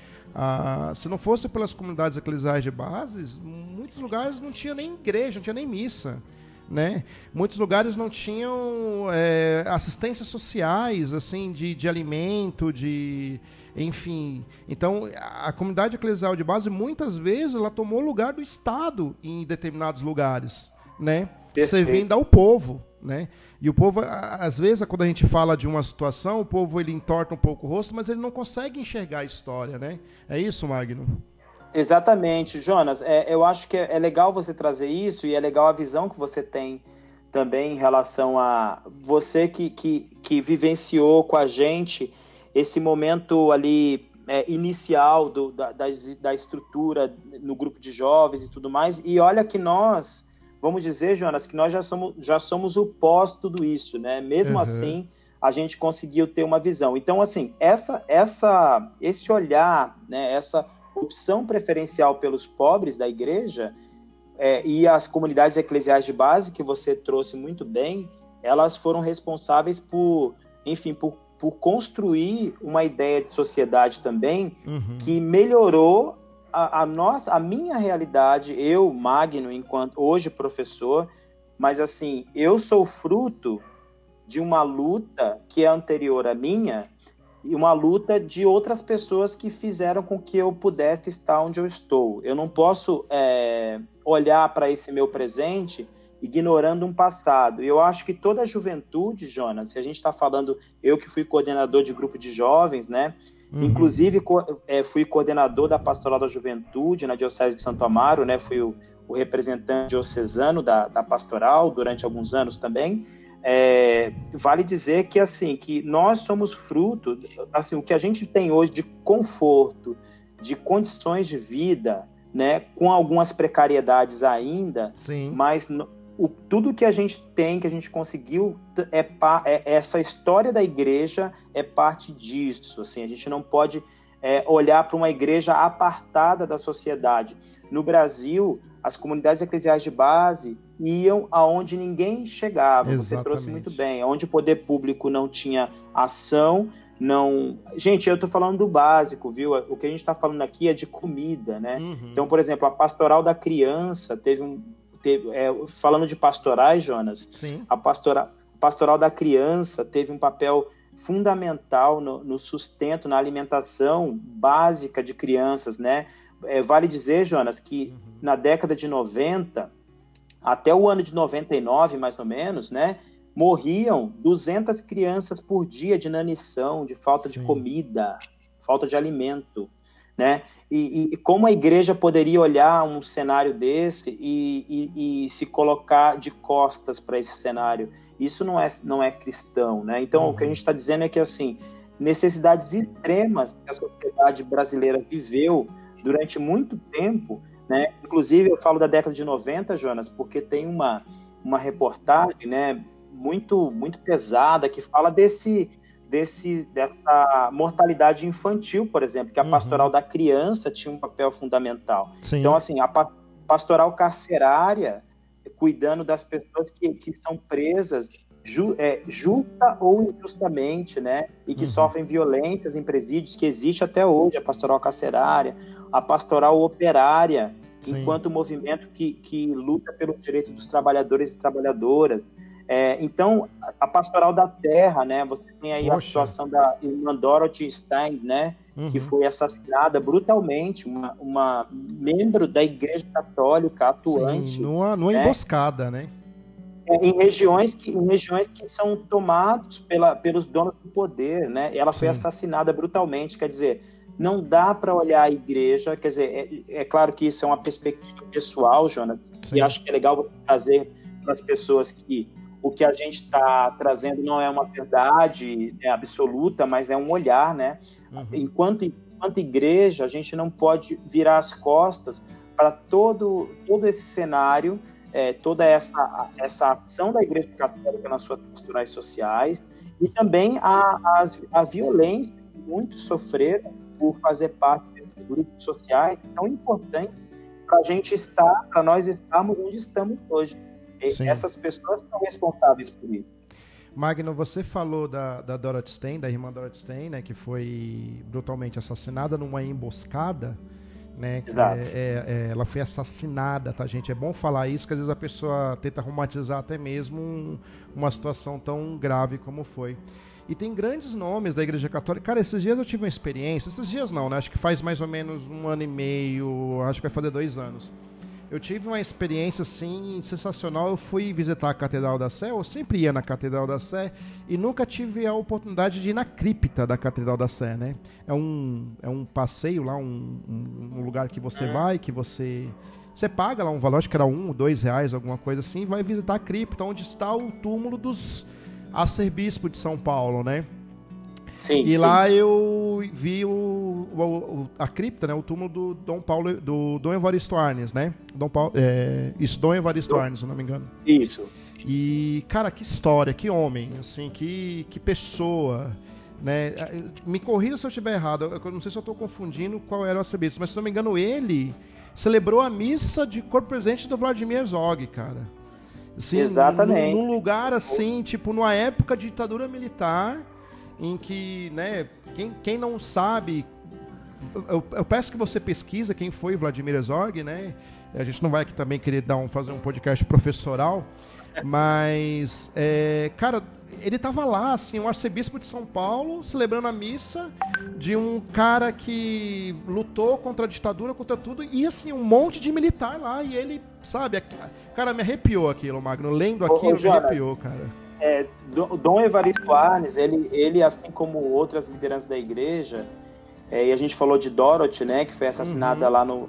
Speaker 1: se não fosse pelas comunidades eclesiais de bases, muitos lugares não tinha nem igreja, não tinha nem missa. Né? Muitos lugares não tinham é, assistências sociais, assim, de, de alimento, de, enfim. Então, a comunidade eclesial de base, muitas vezes, ela tomou lugar do Estado em determinados lugares, né? Servindo ao povo, né? E o povo, às vezes, quando a gente fala de uma situação, o povo ele entorta um pouco o rosto, mas ele não consegue enxergar a história, né? É isso, Magno?
Speaker 2: Exatamente, Jonas. É, eu acho que é, é legal você trazer isso e é legal a visão que você tem também em relação a você que, que, que vivenciou com a gente esse momento ali é, inicial do, da, da, da, estrutura no grupo de jovens e tudo mais. E olha que nós, vamos dizer, Jonas, que nós já somos, já somos o pós tudo isso, né? Mesmo uhum. assim, a gente conseguiu ter uma visão. Então, assim, essa, essa, esse olhar, né, essa opção preferencial pelos pobres da igreja é, e as comunidades eclesiais de base que você trouxe muito bem, elas foram responsáveis por, enfim, por, por construir uma ideia de sociedade também uhum. que melhorou a, a, nossa, a minha realidade, eu, Magno, enquanto hoje professor, mas assim, eu sou fruto de uma luta que é anterior à minha, e uma luta de outras pessoas que fizeram com que eu pudesse estar onde eu estou. Eu não posso é, olhar para esse meu presente ignorando um passado. E eu acho que toda a juventude, Jonas, se a gente está falando, eu que fui coordenador de grupo de jovens, né? Uhum. Inclusive é, fui coordenador da Pastoral da Juventude na Diocese de Santo Amaro, né? Fui o, o representante diocesano da, da pastoral durante alguns anos também é, vale dizer que assim que nós somos fruto, assim o que a gente tem hoje de conforto, de condições de vida, né, com algumas precariedades ainda, Sim. mas o, tudo que a gente tem, que a gente conseguiu, é, é, essa história da igreja é parte disso. Assim, a gente não pode é, olhar para uma igreja apartada da sociedade. No Brasil, as comunidades eclesiais de base iam aonde ninguém chegava. Exatamente. Você trouxe muito bem, onde o poder público não tinha ação, não. Gente, eu estou falando do básico, viu? O que a gente está falando aqui é de comida, né? Uhum. Então, por exemplo, a pastoral da criança teve um. Teve, é, falando de pastorais, Jonas, Sim. a pastora, pastoral da criança teve um papel fundamental no, no sustento, na alimentação básica de crianças, né? É, vale dizer, Jonas, que uhum. na década de 90, até o ano de 99, mais ou menos, né? Morriam 200 crianças por dia de inanição, de falta Sim. de comida, falta de alimento, né? E, e, como a igreja poderia olhar um cenário desse e, e, e se colocar de costas para esse cenário? isso não é, não é cristão, né? Então, uhum. o que a gente está dizendo é que, assim, necessidades extremas que a sociedade brasileira viveu durante muito tempo, né? Inclusive, eu falo da década de 90, Jonas, porque tem uma, uma reportagem, né, muito, muito pesada que fala desse, desse, dessa mortalidade infantil, por exemplo, que a uhum. pastoral da criança tinha um papel fundamental. Sim. Então, assim, a pastoral carcerária, cuidando das pessoas que, que são presas ju, é, justa ou injustamente, né? E que uhum. sofrem violências em presídios, que existe até hoje, a pastoral carcerária, a pastoral operária, Sim. enquanto movimento que, que luta pelos direitos dos trabalhadores e trabalhadoras. É, então, a pastoral da terra, né? Você tem aí Poxa. a situação da irmã Dorothy Stein, né? Uhum. Que foi assassinada brutalmente, uma, uma membro da Igreja Católica atuante.
Speaker 1: Sim, numa, numa né? emboscada, né?
Speaker 2: É, em regiões que em regiões que são tomados pela, pelos donos do poder, né? Ela foi Sim. assassinada brutalmente, quer dizer, não dá para olhar a igreja, quer dizer, é, é, claro que isso é uma perspectiva pessoal, Jonas, Sim. e acho que é legal você trazer para as pessoas que o que a gente está trazendo não é uma verdade né, absoluta, mas é um olhar, né? Uhum. Enquanto, enquanto igreja, a gente não pode virar as costas para todo, todo esse cenário é, toda essa, essa ação da Igreja Católica nas suas posturais sociais e também a, a, a violência que muitos sofreram por fazer parte desses grupos sociais tão importantes para a gente estar, para nós estarmos onde estamos hoje. Sim. Essas pessoas são responsáveis por isso.
Speaker 1: Magno, você falou da, da Dorothy Stein, da irmã Dorothy Stein, né, que foi brutalmente assassinada numa emboscada né? Exato. É, é, é, ela foi assassinada, tá, gente? É bom falar isso, que às vezes a pessoa tenta romantizar até mesmo um, uma situação tão grave como foi. E tem grandes nomes da Igreja Católica. Cara, esses dias eu tive uma experiência. Esses dias não, né? Acho que faz mais ou menos um ano e meio, acho que vai fazer dois anos eu tive uma experiência assim sensacional. Eu fui visitar a Catedral da Sé, eu sempre ia na Catedral da Sé e nunca tive a oportunidade de ir na cripta da Catedral da Sé, né? É um, é um passeio lá, um, um, um lugar que você é. vai, que você você paga lá um valor, acho que era um, dois reais, alguma coisa assim, e vai visitar a cripta, onde está o túmulo dos arcebispos de São Paulo, né? Sim, e sim. lá eu vi o, o, a cripta, né, o túmulo do Dom Paulo, do Dom Evaristo Arnes, né? Dom Paulo, é, isso, Dom Evaristo Arnes, se não me engano.
Speaker 2: Isso.
Speaker 1: E, cara, que história, que homem, assim, que, que pessoa, né? Me corrija se eu estiver errado, eu não sei se eu estou confundindo qual era o arcebispo, mas se não me engano, ele celebrou a missa de corpo presente do Vladimir Zog, cara.
Speaker 2: Assim, Exatamente.
Speaker 1: Num, num lugar assim, tipo, numa época de ditadura militar, em que, né, quem, quem não sabe, eu, eu peço que você pesquisa quem foi Vladimir Zorg, né? A gente não vai aqui também querer dar um, fazer um podcast professoral, mas, é, cara, ele estava lá, assim, um arcebispo de São Paulo, celebrando a missa de um cara que lutou contra a ditadura, contra tudo, e assim, um monte de militar lá, e ele, sabe, cara, me arrepiou aquilo, Magno, lendo aquilo, me arrepiou, cara
Speaker 2: é, Dom Evaristo Arnes, ele, ele, assim como outras lideranças da igreja, é, e a gente falou de Dorothy, né, que foi assassinada uhum. lá no,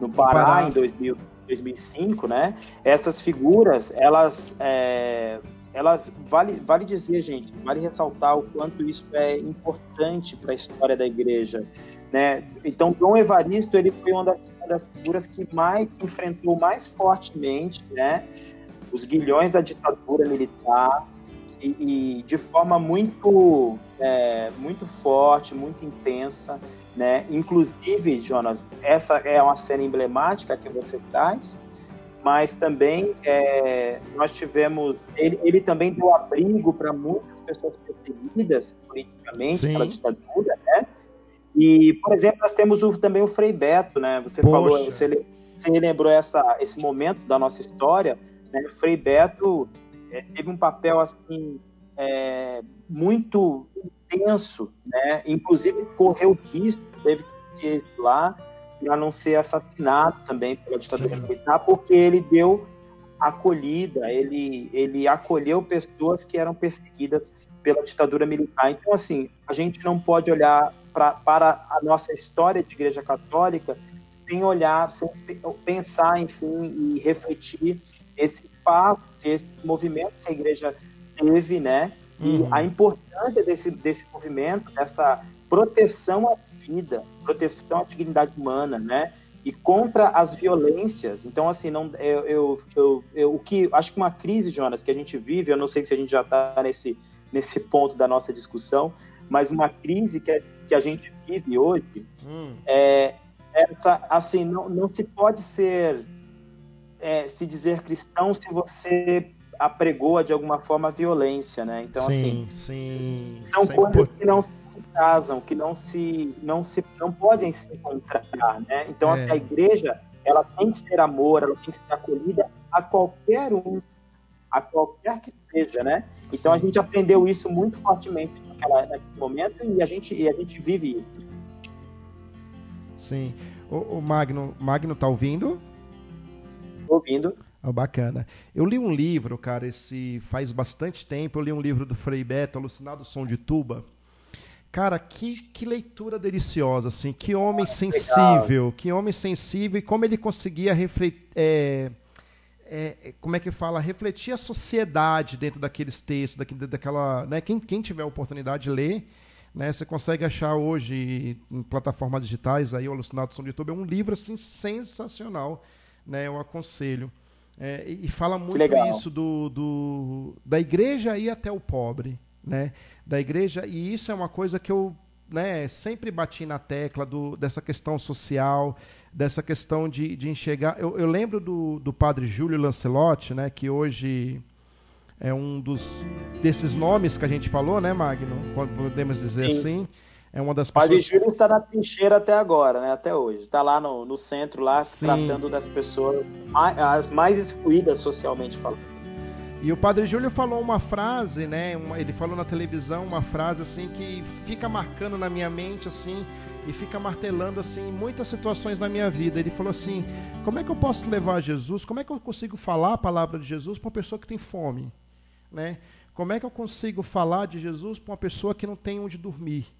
Speaker 2: no Pará, Pará. em 2000, 2005, né? Essas figuras, elas, é, elas vale, vale dizer, gente, vale ressaltar o quanto isso é importante para a história da igreja, né? Então, Dom Evaristo, ele foi uma das, uma das figuras que mais que enfrentou mais fortemente, né? Os guilhões da ditadura militar e, e de forma muito, é, muito forte, muito intensa, né? Inclusive, Jonas, essa é uma cena emblemática que você traz, mas também é, nós tivemos ele, ele, também deu abrigo para muitas pessoas perseguidas politicamente Sim. pela ditadura, né? E, por exemplo, nós temos o, também o Frei Beto, né? Você Poxa. falou, você, você lembrou essa, esse momento da nossa história né? Frei Beto é, teve um papel assim é, muito intenso, né? Inclusive correu risco, teve que se exilar para não ser assassinado também pela ditadura Sim. militar, porque ele deu acolhida, ele, ele acolheu pessoas que eram perseguidas pela ditadura militar. Então, assim, a gente não pode olhar pra, para a nossa história de Igreja Católica sem olhar, sem pensar, enfim, e refletir esse fato, esse movimento que a igreja teve, né? E uhum. a importância desse, desse movimento, dessa proteção à vida, proteção à dignidade humana, né? E contra as violências. Então, assim, não, eu, eu, eu, eu o que acho que uma crise, Jonas, que a gente vive, eu não sei se a gente já está nesse, nesse ponto da nossa discussão, mas uma crise que, que a gente vive hoje hum. é essa, assim, não, não se pode ser é, se dizer cristão se você apregoa de alguma forma a violência, né? Então,
Speaker 1: sim,
Speaker 2: assim,
Speaker 1: sim,
Speaker 2: são sim. coisas que não se casam, que não se, não se, não podem se encontrar, né? Então, é. assim, a igreja, ela tem que ser amor, ela tem que ser acolhida a qualquer um, a qualquer que seja, né? Então, sim. a gente aprendeu isso muito fortemente naquela, naquele momento e a gente, e a gente vive isso.
Speaker 1: Sim. O, o Magno, Magno tá ouvindo?
Speaker 2: Ouvindo.
Speaker 1: Oh, bacana. Eu li um livro, cara, esse faz bastante tempo. Eu li um livro do Frei Beto, Alucinado Som de Tuba. Cara, que, que leitura deliciosa, assim. Que homem ah, sensível, legal. que homem sensível e como ele conseguia refletir. É, é, como é que fala? Refletir a sociedade dentro daqueles textos, daquele, daquela. Né? Quem, quem tiver a oportunidade de ler, né? Você consegue achar hoje em plataformas digitais aí o Alucinado Som de Tuba. É um livro assim sensacional, né? Eu aconselho. É, e fala muito isso do, do, da igreja ir até o pobre, né? Da igreja, e isso é uma coisa que eu né, sempre bati na tecla do, dessa questão social, dessa questão de, de enxergar. Eu, eu lembro do, do padre Júlio Lancelotti, né, que hoje é um dos desses nomes que a gente falou, né, Magno? Podemos dizer Sim. assim. É uma das
Speaker 2: pessoas. Padre Júlio está na trincheira até agora, né? Até hoje. Está lá no, no centro, lá, Sim. tratando das pessoas mais, as mais excluídas socialmente falando.
Speaker 1: E o Padre Júlio falou uma frase, né? Uma, ele falou na televisão uma frase assim que fica marcando na minha mente assim e fica martelando assim muitas situações na minha vida. Ele falou assim: como é que eu posso levar Jesus? Como é que eu consigo falar a palavra de Jesus para uma pessoa que tem fome, né? Como é que eu consigo falar de Jesus para uma pessoa que não tem onde dormir?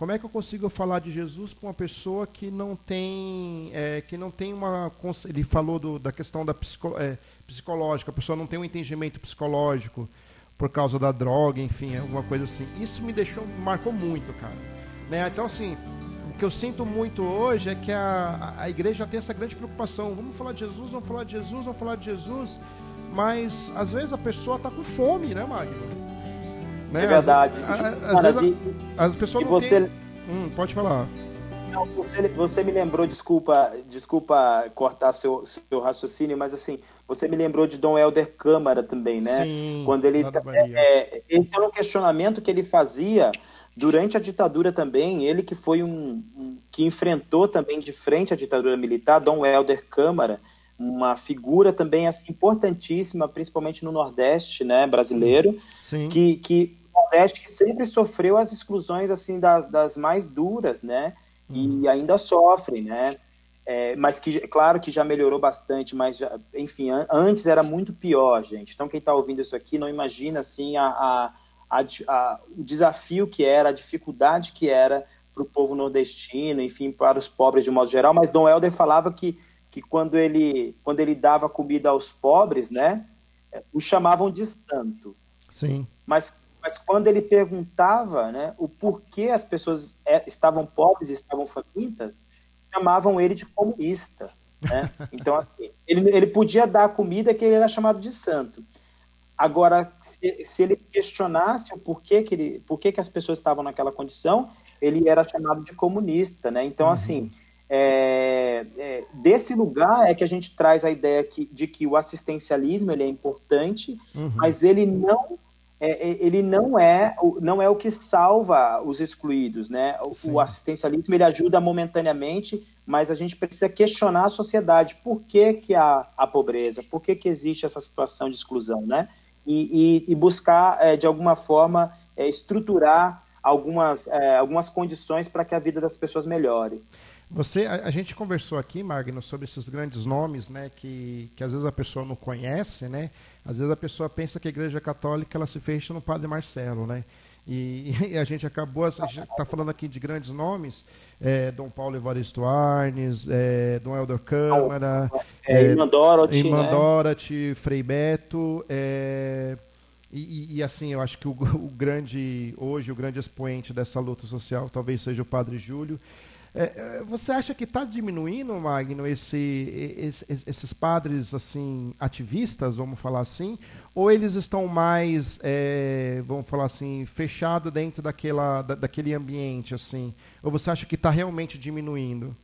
Speaker 1: Como é que eu consigo falar de Jesus para uma pessoa que não tem, é, que não tem uma. Ele falou do, da questão da psico, é, psicológica, a pessoa não tem um entendimento psicológico por causa da droga, enfim, alguma coisa assim. Isso me deixou, me marcou muito, cara. Né? Então, assim, o que eu sinto muito hoje é que a, a igreja tem essa grande preocupação. Vamos falar de Jesus, vamos falar de Jesus, vamos falar de Jesus. Mas às vezes a pessoa está com fome, né, Magno?
Speaker 2: Né? É verdade.
Speaker 1: Às, às, vezes e, as pessoas não você... Tem... Hum, pode falar.
Speaker 2: Não, você, você me lembrou, desculpa, desculpa cortar seu, seu raciocínio, mas assim, você me lembrou de Dom Helder Câmara também, né?
Speaker 1: Sim,
Speaker 2: Quando ele é, é, esse era um questionamento que ele fazia durante a ditadura também, ele que foi um, um, que enfrentou também de frente a ditadura militar, Dom Helder Câmara, uma figura também assim importantíssima, principalmente no Nordeste, né, brasileiro,
Speaker 1: Sim.
Speaker 2: que que Nordeste que sempre sofreu as exclusões assim das, das mais duras, né? Uhum. E ainda sofre, né? É, mas que, claro que já melhorou bastante, mas, já, enfim, an antes era muito pior, gente. Então, quem está ouvindo isso aqui não imagina, assim, a, a, a, a, o desafio que era, a dificuldade que era para o povo nordestino, enfim, para os pobres de modo geral. Mas Dom Helder falava que, que quando, ele, quando ele dava comida aos pobres, né, o chamavam de santo.
Speaker 1: Sim.
Speaker 2: Mas mas quando ele perguntava né, o porquê as pessoas é, estavam pobres e estavam famintas, chamavam ele de comunista. Né? Então, assim, ele, ele podia dar a comida que ele era chamado de santo. Agora, se, se ele questionasse o porquê que, ele, porquê que as pessoas estavam naquela condição, ele era chamado de comunista. Né? Então, uhum. assim, é, é, desse lugar é que a gente traz a ideia que, de que o assistencialismo ele é importante, uhum. mas ele não é, é, ele não é, não é o que salva os excluídos, né? O, o, assistencialismo ele ajuda momentaneamente, mas a gente precisa questionar a sociedade. Por que, que há a pobreza? Por que, que existe essa situação de exclusão, né? E, e, e buscar, é, de alguma forma, é, estruturar algumas, é, algumas condições para que a vida das pessoas melhore.
Speaker 1: Você, a, a, gente conversou aqui, Magno, sobre esses grandes nomes, né, que, que às vezes a pessoa não conhece, né? Às vezes a pessoa pensa que a Igreja Católica ela se fecha no Padre Marcelo, né? E, e a gente acabou, a gente está falando aqui de grandes nomes, é, Dom Paulo Evaristo Arnes, é, Dom Helder Câmara,
Speaker 2: é, é, Irmã Dorothy,
Speaker 1: Irmã né? Dorothy, Frei Beto, é, e, e, assim, eu acho que o, o, grande, hoje, o grande expoente dessa luta social talvez seja o Padre Júlio. É, é você acha que está diminuindo, Magno, esse, esse, esses padres assim ativistas, vamos falar assim, ou eles estão mais, é, vamos falar assim, fechados dentro daquela, da, daquele ambiente, assim? Ou você acha que está realmente diminuindo?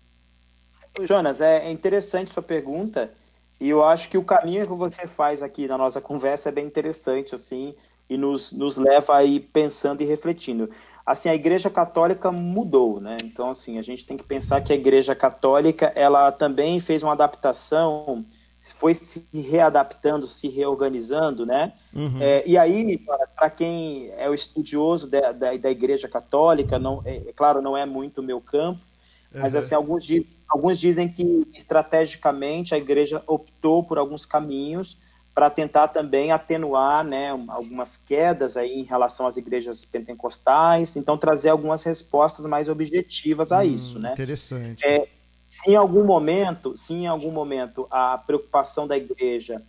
Speaker 2: Jonas, é, é interessante sua pergunta. E eu acho que o caminho que você faz aqui na nossa conversa é bem interessante, assim, e nos, nos leva a ir pensando e refletindo. Assim, a Igreja Católica mudou, né? Então, assim, a gente tem que pensar que a Igreja Católica, ela também fez uma adaptação, foi se readaptando, se reorganizando, né? Uhum. É, e aí, para quem é o estudioso da, da, da Igreja Católica, não, é, é, claro, não é muito o meu campo, uhum. mas, assim, alguns Alguns dizem que estrategicamente a igreja optou por alguns caminhos para tentar também atenuar né, algumas quedas aí em relação às igrejas pentecostais, então trazer algumas respostas mais objetivas a hum, isso. Né?
Speaker 1: Interessante.
Speaker 2: É, se em algum momento, se em algum momento a preocupação da igreja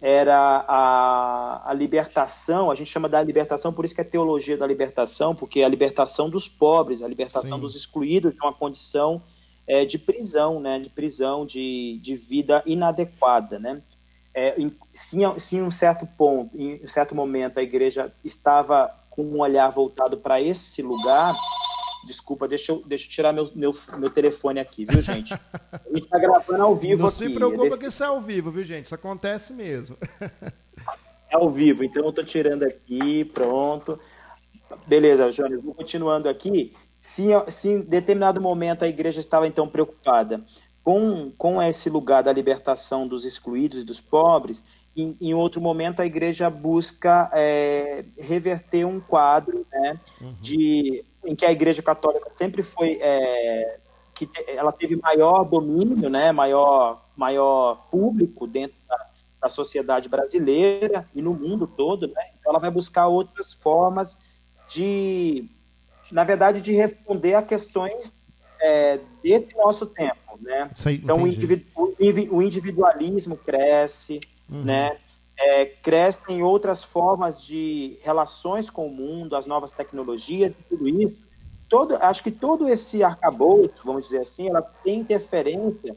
Speaker 2: era a, a libertação, a gente chama da libertação, por isso que é teologia da libertação, porque é a libertação dos pobres, a libertação Sim. dos excluídos de uma condição é, de prisão, né, de prisão, de, de vida inadequada, né. É, em, se, se em um certo ponto, em um certo momento a igreja estava com um olhar voltado para esse lugar, desculpa, deixa eu, deixa eu tirar meu, meu, meu telefone aqui, viu, gente? A gente está gravando ao vivo
Speaker 1: Não
Speaker 2: aqui.
Speaker 1: Não se preocupa desse... que isso é ao vivo, viu, gente? Isso acontece mesmo.
Speaker 2: É ao vivo, então eu estou tirando aqui, pronto. Beleza, Jones, vou continuando aqui. Se, se em determinado momento a igreja estava então preocupada com, com esse lugar da libertação dos excluídos e dos pobres, em, em outro momento a igreja busca é, reverter um quadro né, uhum. de, em que a igreja católica sempre foi é, que te, ela teve maior domínio, né, maior, maior público dentro da, da sociedade brasileira e no mundo todo, né? então ela vai buscar outras formas de na verdade, de responder a questões é, desse nosso tempo, né? Sei, então, o, individu o, individualismo cresce, uhum. né? É, crescem outras formas de relações com o mundo, as novas tecnologias, tudo isso. Todo, acho que todo esse arcabouço, vamos dizer assim, ela tem interferência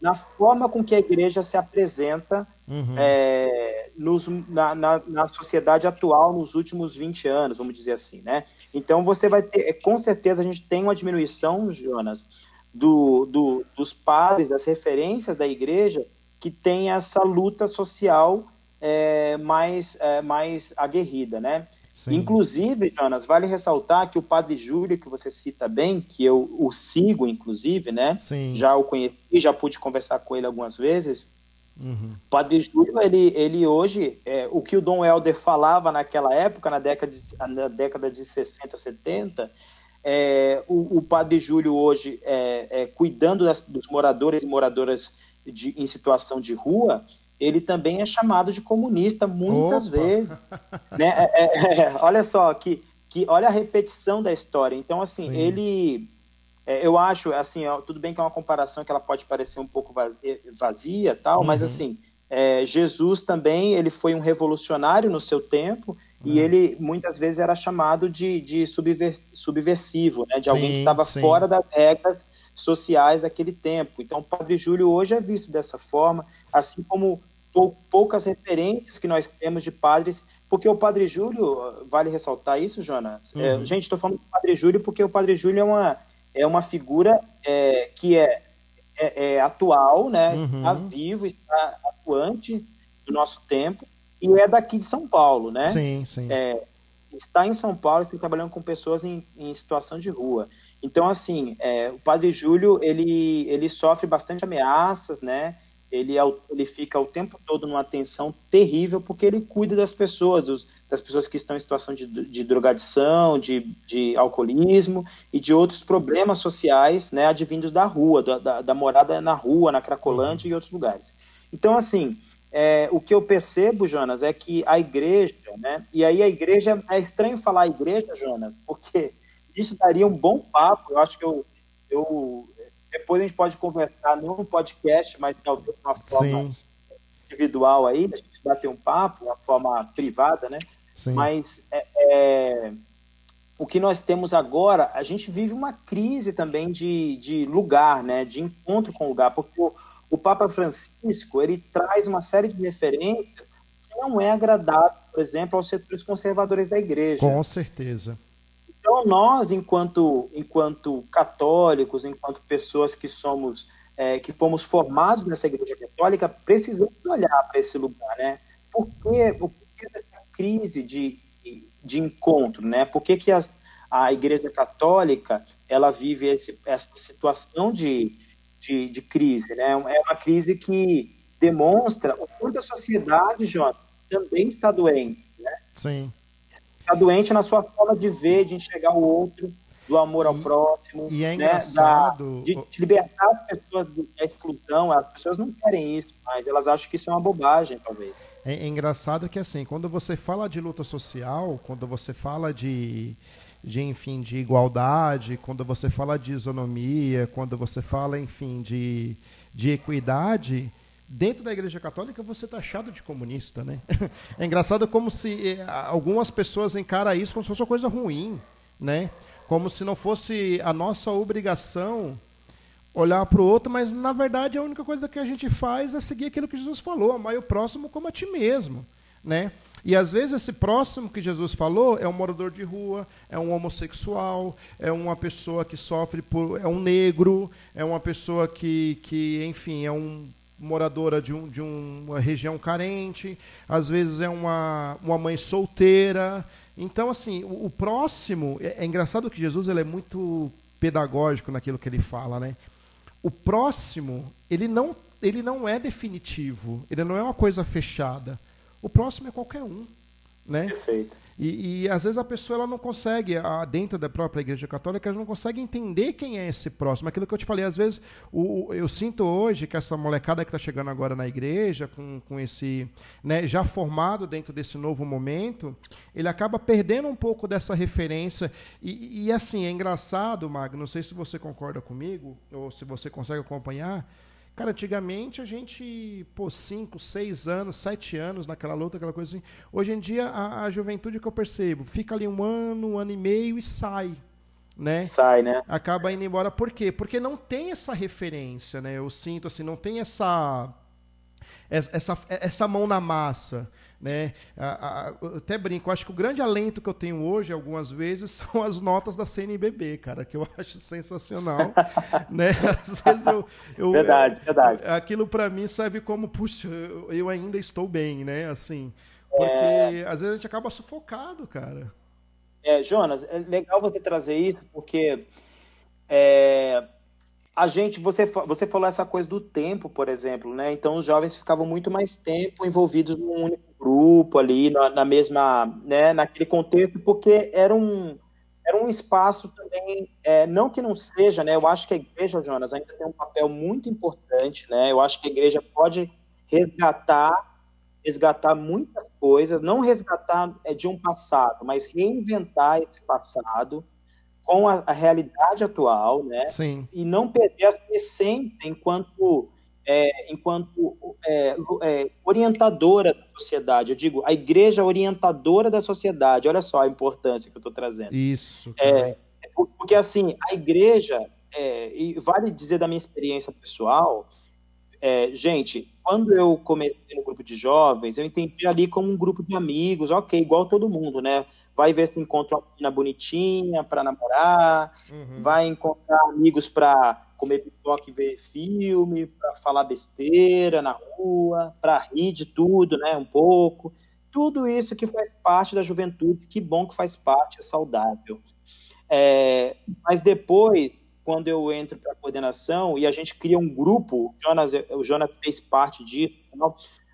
Speaker 2: na forma com que a igreja se apresenta uhum. é, nos, na, na, na, sociedade atual nos últimos 20 anos, vamos dizer assim, né? Então você vai ter, com certeza a gente tem uma diminuição, Jonas, do, do, dos padres, das referências da igreja que tem essa luta social é, mais, é, mais aguerrida, né? Sim. Inclusive, Jonas, vale ressaltar que o Padre Júlio, que você cita bem, que eu o sigo, inclusive, né? Sim. Já o conheci, já pude conversar com ele algumas vezes. Uhum. O Padre Júlio, ele, ele hoje, é, o que o Dom Helder falava naquela época, na década de, na década de 60, 70, é, o, o, Padre Júlio hoje, é, é, cuidando das, dos moradores e moradoras de, em situação de rua, ele também é chamado de comunista muitas Opa. vezes. Né? É, é, é, olha só, que, que, olha a repetição da história. Então, assim, Sim. ele. É, eu acho, assim, ó, tudo bem que é uma comparação que ela pode parecer um pouco vazia, vazia tal, uhum. mas assim, é, Jesus também ele foi um revolucionário no seu tempo uhum. e ele muitas vezes era chamado de, de subver, subversivo, né? de sim, alguém que estava fora das regras sociais daquele tempo. Então, o Padre Júlio hoje é visto dessa forma, assim como pou, poucas referências que nós temos de padres, porque o Padre Júlio, vale ressaltar isso, Jonas? É, uhum. É, gente, estou falando do Padre Júlio porque o Padre Júlio é uma, é uma figura é, que é, é, é, atual, né? Uhum. está vivo, está atuante no nosso tempo, e é daqui de São Paulo, né?
Speaker 1: Sim, sim.
Speaker 2: É, está em São Paulo, está trabalhando com pessoas em, em situação de rua. Então, assim, é, o Padre Júlio, ele, ele sofre bastante ameaças, né? Ele, ele fica o tempo todo numa tensão terrível porque ele cuida das pessoas, dos, das pessoas que estão em situação de, de drogadição, de, de alcoolismo e de outros problemas sociais, né, advindos da rua, da, da, da morada na rua, na Cracolândia e outros lugares. Então, assim, é, o que eu percebo, Jonas, é que a igreja, né, e aí a igreja, é estranho falar igreja, Jonas, porque isso daria um bom papo, eu acho que eu, eu depois a gente pode conversar num podcast, mas talvez de uma forma Sim. individual aí, a gente bater um papo, uma forma privada, né? Sim. Mas é, é, o que nós temos agora, a gente vive uma crise também de, de lugar, né? De encontro com o lugar, porque o, o Papa Francisco ele traz uma série de referências que não é agradável, por exemplo, aos setores conservadores da Igreja.
Speaker 1: Com certeza.
Speaker 2: Então nós, enquanto enquanto católicos, enquanto pessoas que somos é, que fomos formados nessa igreja católica, precisamos olhar para esse lugar, né? Por que, por que essa crise de, de encontro, né? Por que, que as, a igreja católica ela vive esse, essa situação de, de, de, crise, né? É uma crise que demonstra o quanto a sociedade, João, também está doente, né?
Speaker 1: Sim.
Speaker 2: Está doente na sua forma de ver, de enxergar o outro, do amor ao próximo,
Speaker 1: e é engraçado... Né,
Speaker 2: da, de, de, libertar as pessoas da exclusão. As pessoas não querem isso, mas elas acham que isso é uma bobagem, talvez.
Speaker 1: É, é engraçado que assim, quando você fala de luta social, quando você fala de, de enfim, de igualdade, quando você fala de isonomia, quando você fala, enfim, de, de equidade, dentro da Igreja Católica você está achado de comunista, né? É engraçado como se eh, algumas pessoas encaram isso como se fosse uma coisa ruim, né? como se não fosse a nossa obrigação olhar para o outro, mas na verdade a única coisa que a gente faz é seguir aquilo que Jesus falou, amar o próximo como a ti mesmo, né? E às vezes esse próximo que Jesus falou é um morador de rua, é um homossexual, é uma pessoa que sofre por, é um negro, é uma pessoa que, que enfim, é um moradora de, um, de uma região carente, às vezes é uma, uma mãe solteira, então, assim, o, o próximo. É, é, engraçado que Jesus ele é muito pedagógico naquilo que ele fala, né? O próximo, ele não, ele não é definitivo, ele não é uma coisa fechada. O próximo é qualquer um. Né?
Speaker 2: Perfeito.
Speaker 1: E, e, às vezes a pessoa ela não consegue, a, dentro da própria igreja católica, ela não consegue entender quem é esse próximo. Aquilo que eu te falei, às vezes o, eu sinto hoje que essa molecada que está chegando agora na igreja, com, com esse, né, já formado dentro desse novo momento, ele acaba perdendo um pouco dessa referência. E, e assim, é engraçado, Magno, não sei se você concorda comigo, ou se você consegue acompanhar, Cara, antigamente a gente, pô, 5, 6 anos, 7 anos naquela luta, aquela coisa assim. Hoje em dia, a, a, juventude que eu percebo, fica ali um ano, um ano e meio e sai. Né?
Speaker 2: Sai, né?
Speaker 1: Acaba indo embora. Por quê? Porque não tem essa referência, né? Eu sinto assim, não tem essa essa, essa mão na massa. Né? A, a, eu até brinco, acho que o grande alento que eu tenho hoje, algumas vezes, são as notas da CNBB, cara, que eu acho sensacional. né? Às vezes eu, eu
Speaker 2: verdade, verdade.
Speaker 1: Aquilo para mim serve como, puxa, eu, eu, ainda estou bem, né? Assim, porque é... às vezes a gente acaba sufocado, cara.
Speaker 2: É, Jonas, é legal você trazer isso, porque é, a gente, você, você falou essa coisa do tempo, por exemplo, né? Então os jovens ficavam muito mais tempo envolvidos num único grupo ali, na, na mesma, né? Naquele contexto, porque era um, era um espaço também, é, não que não seja, né? Eu acho que a igreja, Jonas, ainda tem um papel muito importante, né? Eu acho que a igreja pode resgatar, resgatar muitas coisas, não resgatar é, de um passado, mas reinventar esse passado com a, a, realidade atual, né?
Speaker 1: Sim.
Speaker 2: E não perder a sua essência enquanto, é, enquanto é, é, orientadora da sociedade. Eu digo, a igreja orientadora da sociedade. Olha só a importância que eu estou trazendo.
Speaker 1: Isso.
Speaker 2: É, porque, assim, a igreja, é, e vale dizer da minha experiência pessoal, é, gente, quando eu comecei no grupo de jovens, eu entendi ali como um grupo de amigos, ok, igual todo mundo, né? vai ver se encontra uma menina bonitinha para namorar, uhum. vai encontrar amigos para comer pipoca e ver filme, para falar besteira na rua, para rir de tudo, né, um pouco. Tudo isso que faz parte da juventude, que bom que faz parte, é saudável. É, mas depois, quando eu entro para a coordenação e a gente cria um grupo, o Jonas, o Jonas fez parte disso,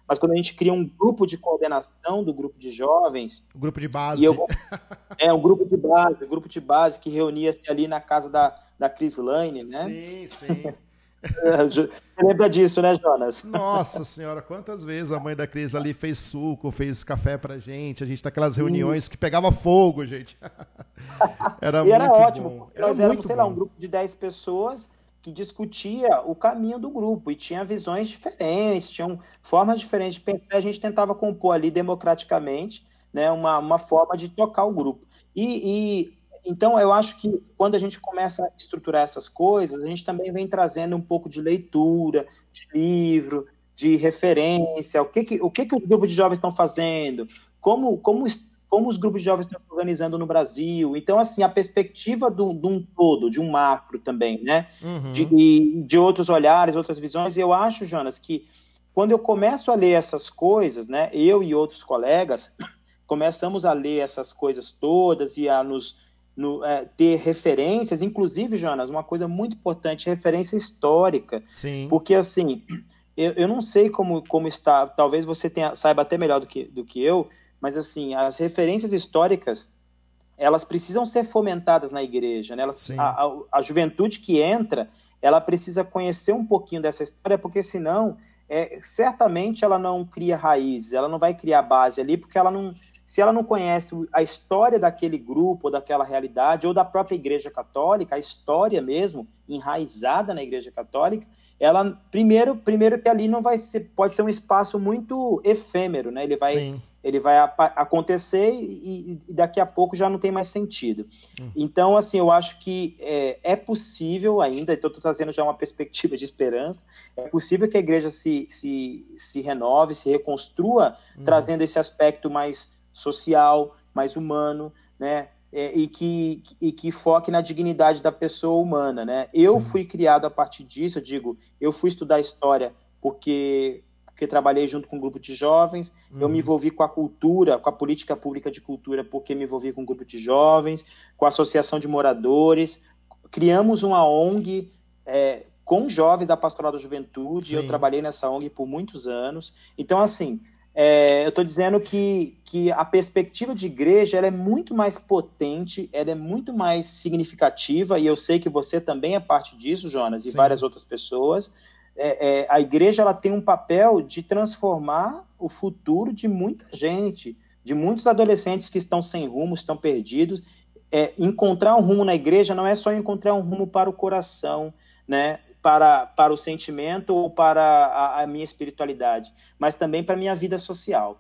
Speaker 2: mas quando a gente cria um grupo de coordenação do grupo de jovens.
Speaker 1: O grupo de base.
Speaker 2: Eu, é, um grupo de base, um grupo de base que reunia-se ali na casa da, da Chris Lane, né?
Speaker 1: Sim, sim.
Speaker 2: Você lembra disso, né, Jonas?
Speaker 1: Nossa senhora, quantas vezes a mãe da Cris ali fez suco, fez café pra gente, a gente naquelas reuniões que pegava fogo, gente.
Speaker 2: Era e era ótimo, bom. Era nós éramos, sei bom. lá, um grupo de 10 pessoas que discutia o caminho do grupo e tinha visões diferentes, tinham formas diferentes de pensar. A gente tentava compor ali democraticamente né, uma, uma forma de tocar o grupo. E, e, então eu acho que quando a gente começa a estruturar essas coisas, a gente também vem trazendo um pouco de leitura, de livro, de referência, o que, que, o que, que os grupos de jovens estão fazendo, como, como, como os grupos de jovens estão se organizando no Brasil. Então, assim, a perspectiva de um todo, de um macro também, né? Uhum. De, de outros olhares, outras visões. E eu acho, Jonas, que quando eu começo a ler essas coisas, né, eu e outros colegas começamos a ler essas coisas todas e a nos no, é, ter referências, inclusive, Jonas, uma coisa muito importante, referência histórica.
Speaker 1: Sim.
Speaker 2: Porque, assim, eu, eu não sei como, como está, talvez você tenha, saiba até melhor do que, do que eu, mas, assim, as referências históricas, elas precisam ser fomentadas na igreja, né? Elas, a, a, a juventude que entra, ela precisa conhecer um pouquinho dessa história, porque senão é, certamente ela não cria raízes, ela não vai criar base ali, porque ela não, se ela não conhece a história daquele grupo, ou daquela realidade, ou da própria Igreja Católica, a história mesmo, enraizada na Igreja Católica, ela primeiro, primeiro que ali não vai ser, pode ser um espaço muito efêmero, né? Ele vai Sim ele vai acontecer e, e, daqui a pouco já não tem mais sentido. Hum. Então, assim, eu acho que é, é possível ainda, então estou trazendo já uma perspectiva de esperança, é possível que a igreja se, se, se renove, se reconstrua, hum. trazendo esse aspecto mais social, mais humano, né? É, e, que, e que foque na dignidade da pessoa humana, né? Eu Sim. fui criado a partir disso, eu digo, eu fui estudar história porque porque trabalhei junto com um grupo de jovens. Uhum. Eu me uhum. envolvi com a cultura, com a política pública de cultura, porque me envolvi com um grupo de jovens, com a associação de moradores. Criamos uma ONG é, com jovens da Pastoral da Juventude. Sim. Eu trabalhei nessa ONG por muitos anos. Então, assim, é, eu estou dizendo que, que a perspectiva de igreja ela é muito mais potente, ela é muito mais significativa, e eu sei que você também é parte disso, Jonas, e Sim. várias outras pessoas é, é, a igreja ela tem um papel de transformar o futuro de muita gente, de muitos adolescentes que estão sem rumo, estão perdidos. É, encontrar um rumo na igreja não é só encontrar um rumo para o coração, né? Para, para o sentimento ou para a, a minha espiritualidade, mas também para a minha vida social.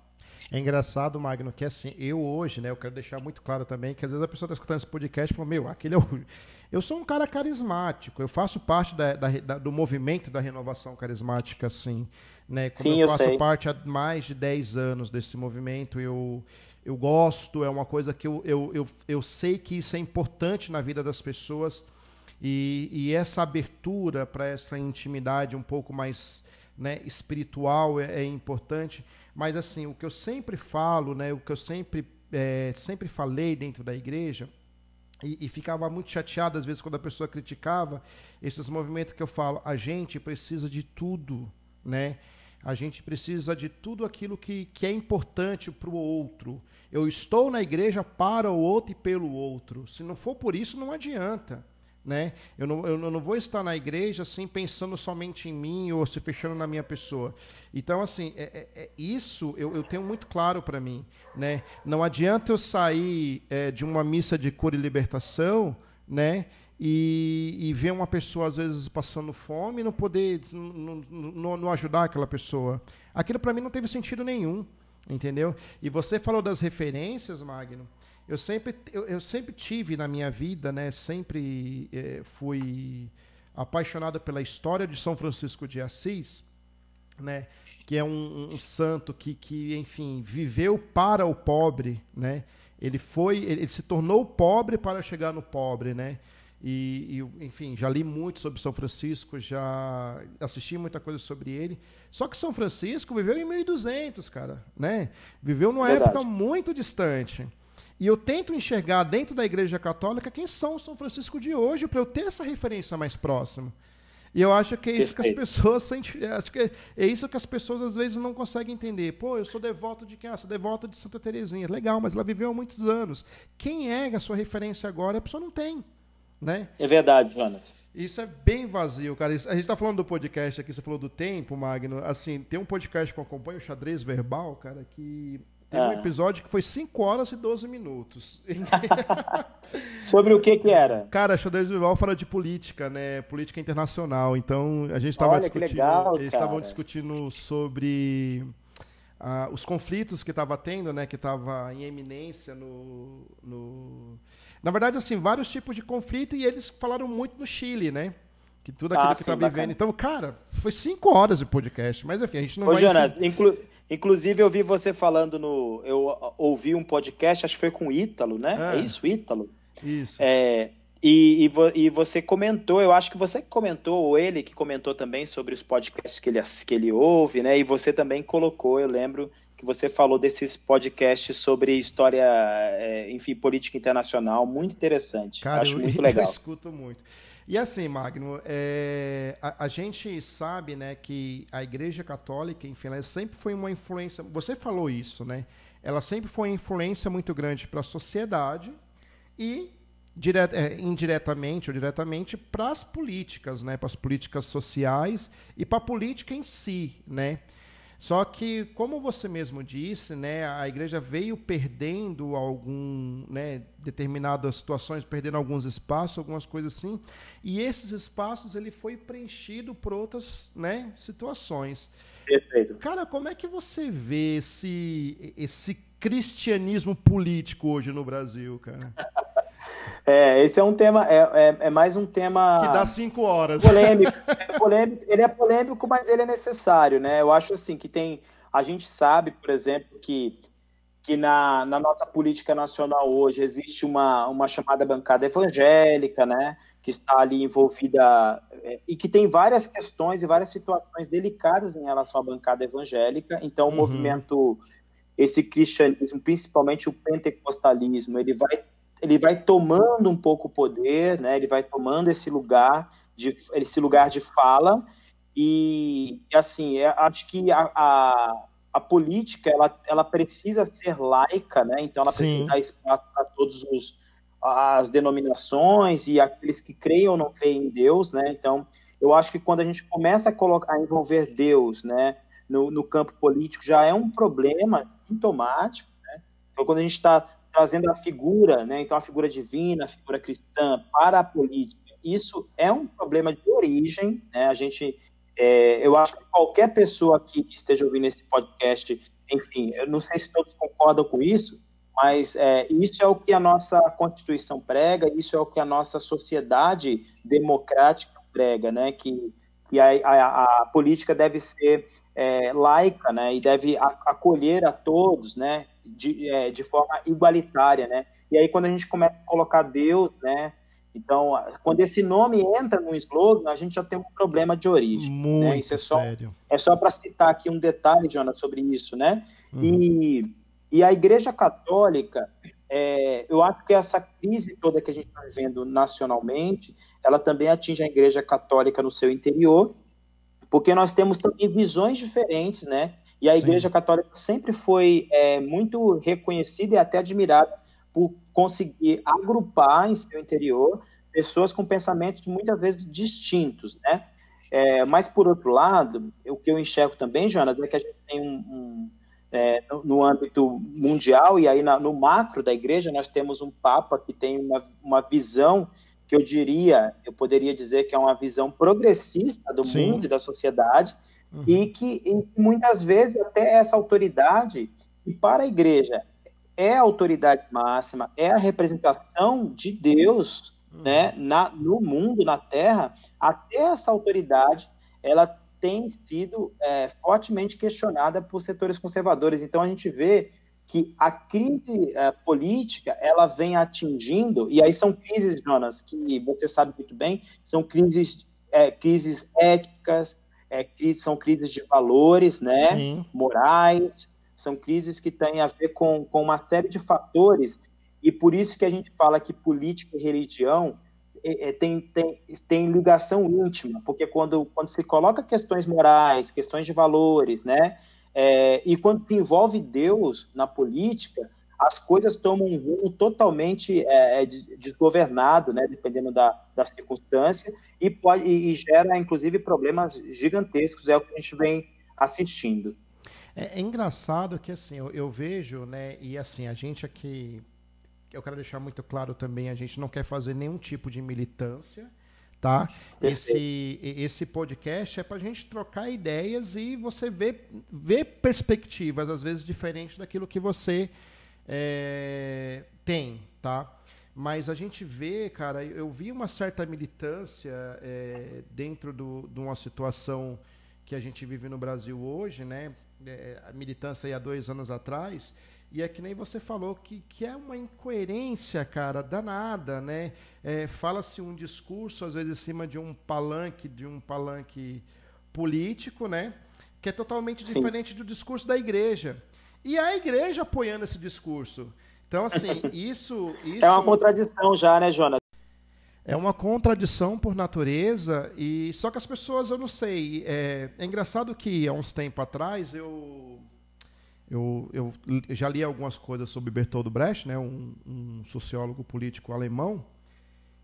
Speaker 1: É engraçado, Magno, que assim, eu hoje, né, eu quero deixar muito claro também que às vezes a pessoa está escutando esse podcast e fala, meu, aquele é o, eu sou um cara carismático, eu faço parte da, da, da, do movimento da renovação carismática, assim. Né?
Speaker 2: Como Sim, eu,
Speaker 1: eu faço
Speaker 2: sei.
Speaker 1: parte há mais de 10 anos desse movimento, eu, eu gosto, é uma coisa que eu, eu, eu, eu sei que isso é importante na vida das pessoas. E, e essa abertura para essa intimidade um pouco mais né, espiritual é, é, importante. Mas assim, o que eu sempre falo, né, o que eu sempre, é, sempre falei dentro da igreja e, e, ficava muito chateado às vezes quando a pessoa criticava esses movimentos que eu falo. A gente precisa de tudo, né? A gente precisa de tudo aquilo que, que é importante para o outro. Eu estou na igreja para o outro e pelo outro. Se não for por isso, não adianta. Né? Eu, não, eu não vou estar na igreja assim pensando somente em mim ou se fechando na minha pessoa. Então, assim, é, é, é isso eu, eu, tenho muito claro para mim. Né? Não adianta eu sair é, de uma missa de cura e libertação né? E, e, ver uma pessoa, às vezes, passando fome e não poder não, não, ajudar aquela pessoa. Aquilo para mim não teve sentido nenhum. Entendeu? E você falou das referências, Magno eu sempre, eu, eu, sempre tive na minha vida, né, sempre eh, fui apaixonado pela história de São Francisco de Assis, né, que é um, um, santo que, que, enfim, viveu para o pobre, né, ele foi, ele, ele se tornou pobre para chegar no pobre, né, e, e, enfim, já li muito sobre São Francisco, já assisti muita coisa sobre ele. Só que São Francisco viveu em 1200, cara, né? Viveu numa Verdade. época muito distante. E eu tento enxergar dentro da Igreja Católica quem são o São Francisco de hoje para eu ter essa referência mais próxima. E eu acho que é isso que as pessoas sentem, acho que é isso que as pessoas às vezes não conseguem entender. Pô, eu sou devoto de quem? Ah, sou devoto de Santa Terezinha. Legal, mas ela viveu há muitos anos. Quem é a sua referência agora? A pessoa não tem, né?
Speaker 2: É verdade, Jonas.
Speaker 1: Isso é bem vazio, cara. a gente está falando do podcast aqui, você falou do tempo, Magno. Assim, tem um podcast que eu acompanho, o Xadrez Verbal, cara, que tem ah. um episódio que foi 5 horas e 12 minutos.
Speaker 2: Sobre o que que era?
Speaker 1: Cara, Xadrez Duval fala de política, né? Política internacional. Então, a gente estava discutindo.
Speaker 2: Legal,
Speaker 1: eles estavam discutindo sobre ah, os conflitos que estava tendo, né, que estava em eminência no, no, Na verdade, assim, vários tipos de conflito e eles falaram muito no Chile, né? Que tudo aquilo ah, que está vivendo. Então, cara, foi cinco horas de podcast, mas enfim, a gente não
Speaker 2: Ô,
Speaker 1: vai...
Speaker 2: Jonas, inclu... inclusive eu vi você falando no... Eu ouvi um podcast, acho que foi com o Ítalo, né? É, é isso, Ítalo?
Speaker 1: Isso.
Speaker 2: É... E, e, e, você comentou, eu acho que você comentou, ou ele que comentou também sobre os podcasts que ele, que ele ouve, né? E você também colocou, eu lembro que você falou desses podcasts sobre história, é, enfim, política internacional, muito interessante. Cara, acho eu, muito legal.
Speaker 1: Eu escuto muito. E assim, Magno, é, a, a, gente sabe né, que a Igreja Católica, enfim, ela sempre foi uma influência. Você falou isso, né? Ela sempre foi uma influência muito grande para a sociedade e diret, é, indiretamente ou diretamente para as políticas, né, para as políticas sociais e para a política em si, né? Só que, como você mesmo disse, né, a igreja veio perdendo algum, né, determinadas situações, perdendo alguns espaços, algumas coisas assim, e esses espaços ele foi preenchido por outras, né, situações.
Speaker 2: Perfeito.
Speaker 1: Cara, como é que você vê esse esse cristianismo político hoje no Brasil, cara?
Speaker 2: É, esse é um tema, é, é, é, mais um tema.
Speaker 1: Que dá cinco horas.
Speaker 2: Polêmico, é polêmico. Ele é polêmico, mas ele é necessário, né? Eu acho assim que tem. A gente sabe, por exemplo, que, que na, na nossa política nacional hoje existe uma, uma chamada bancada evangélica, né? Que está ali envolvida é, e que tem várias questões e várias situações delicadas em relação à bancada evangélica. Então, o uhum. movimento, esse cristianismo, principalmente o pentecostalismo, ele vai ele vai tomando um pouco o poder, né? Ele vai tomando esse lugar de esse lugar de fala e, assim, é, acho que a, a, a, política ela, ela precisa ser laica, né? Então ela Sim. precisa dar espaço para todos os as denominações e aqueles que creem ou não creem em Deus, né? Então eu acho que quando a gente começa a colocar a envolver Deus, né? No, no campo político já é um problema sintomático, né? Então quando a gente está trazendo a figura, né, então a figura divina, a figura cristã para a política. Isso é um problema de origem, né? A gente, é, eu acho que qualquer pessoa aqui que esteja ouvindo esse podcast, enfim, eu não sei se todos concordam com isso, mas é, isso é o que a nossa Constituição prega, isso é o que a nossa sociedade democrática prega, né? Que, que a, a, a política deve ser é, laica, né? E deve acolher a todos, né? De, é, de forma igualitária, né? E aí quando a gente começa a colocar Deus, né? Então, quando esse nome entra no slogan, a gente já tem um problema de origem.
Speaker 1: Muito
Speaker 2: né?
Speaker 1: Isso é só, sério.
Speaker 2: É só para citar aqui um detalhe, Jonas, sobre isso, né? Uhum. E, e a Igreja Católica, é, eu acho que essa crise toda que a gente está vivendo nacionalmente, ela também atinge a Igreja Católica no seu interior, porque nós temos também visões diferentes, né? E a Igreja Sim. Católica sempre foi é, muito reconhecida e até admirada por conseguir agrupar em seu interior pessoas com pensamentos muitas vezes distintos, né? É, mas, por outro lado, o que eu enxergo também, Jonas, é que a gente tem um, um é, no, no, âmbito mundial e aí na, no macro da igreja nós temos um Papa que tem uma, uma visão que eu diria, eu poderia dizer que é uma visão progressista do Sim. mundo e da sociedade, Uhum. E, que, e muitas vezes até essa autoridade, que para a igreja é a autoridade máxima, é a representação de Deus uhum. né, na, no mundo, na terra, até essa autoridade ela tem sido é, fortemente questionada por setores conservadores. Então a gente vê que a crise é, política ela vem atingindo e aí são crises, Jonas, que você sabe muito bem, são crises, é, crises éticas, é, são crises de valores, né, Sim. morais, são crises que têm a ver com, com uma série de fatores, e por isso que a gente fala que política e religião é, é, tem, tem, tem ligação íntima, porque quando, quando se coloca questões morais, questões de valores, né, é, e quando se envolve Deus na política, as coisas tomam um rumo totalmente é, é desgovernado, né, dependendo da, da circunstância, e, pode, e, gera, inclusive, problemas gigantescos, é o que a gente vem assistindo.
Speaker 1: É, é engraçado que, assim, eu, eu, vejo, né, e assim, a gente aqui, eu quero deixar muito claro também, a gente não quer fazer nenhum tipo de militância, tá? Esse, esse podcast é para a gente trocar ideias e você ver, ver perspectivas, às vezes diferentes daquilo que você é, tem, tá? Mas a gente vê, cara, eu vi uma certa militância é, dentro do, de uma situação que a gente vive no Brasil hoje, né? É, a militância aí há dois anos atrás, e é que nem você falou que, que é uma incoerência, cara, danada, né? É, Fala-se um discurso, às vezes, em cima de um palanque, de um palanque político, né? Que é totalmente Sim. diferente do discurso da igreja. E a igreja apoiando esse discurso. Então, assim, isso, isso.
Speaker 2: É uma contradição já, né, Jonas?
Speaker 1: É uma contradição por natureza, e só que as pessoas, eu não sei. É, é engraçado que há uns tempos atrás eu, eu, eu já li algumas coisas sobre Bertolt Brecht, né, um, um sociólogo político alemão,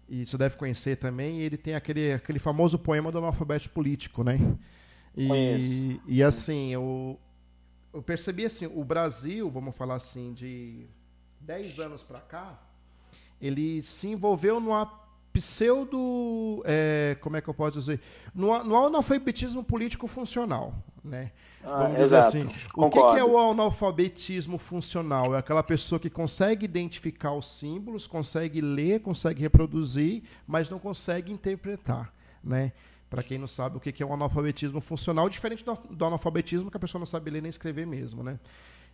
Speaker 1: e você deve conhecer também. Ele tem aquele, aquele famoso poema do analfabeto político, né? E, e assim, eu, eu percebi assim, o Brasil, vamos falar assim, de 10 anos para cá, ele se envolveu numa pseudo, é, como é que eu posso dizer, no, no analfabetismo político funcional, né?
Speaker 2: Ah, Vamos dizer exato. assim.
Speaker 1: O que, que, é o analfabetismo funcional? É aquela pessoa que consegue identificar os símbolos, consegue ler, consegue reproduzir, mas não consegue interpretar, né? Para quem não sabe o que é o analfabetismo funcional, diferente do, do analfabetismo que a pessoa não sabe ler nem escrever mesmo, né?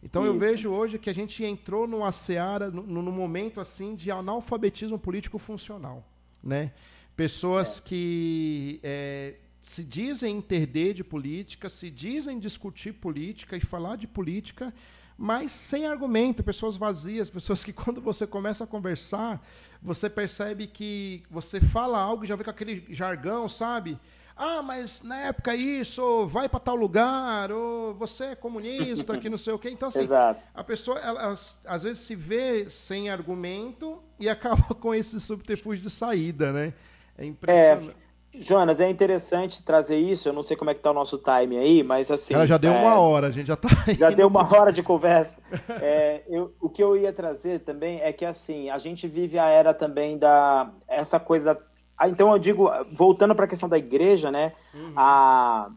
Speaker 1: Então Isso. eu vejo hoje que a gente entrou numa seara, num, momento assim de analfabetismo político funcional, né? Pessoas é. que é, se dizem entender de política, se dizem discutir política e falar de política, mas sem argumento, pessoas vazias, pessoas que quando você começa a conversar, você percebe que você fala algo e já vem com aquele jargão, sabe? Ah, mas na época isso, vai para tal lugar, ou você é comunista, que não sei o quê. Então, assim,
Speaker 2: Exato.
Speaker 1: a pessoa, ela, às vezes, se vê sem argumento e acaba com esse subterfúgio de saída, né? É impressionante.
Speaker 2: É. Jonas, é interessante trazer isso. Eu não sei como é que tá o nosso time aí, mas assim.
Speaker 1: Ela já deu
Speaker 2: é...
Speaker 1: uma hora, a gente já tá.
Speaker 2: Já deu uma hora de conversa. é, eu, o que eu ia trazer também é que assim a gente vive a era também da essa coisa ah, então eu digo, voltando para a questão da igreja, né? Uhum. A,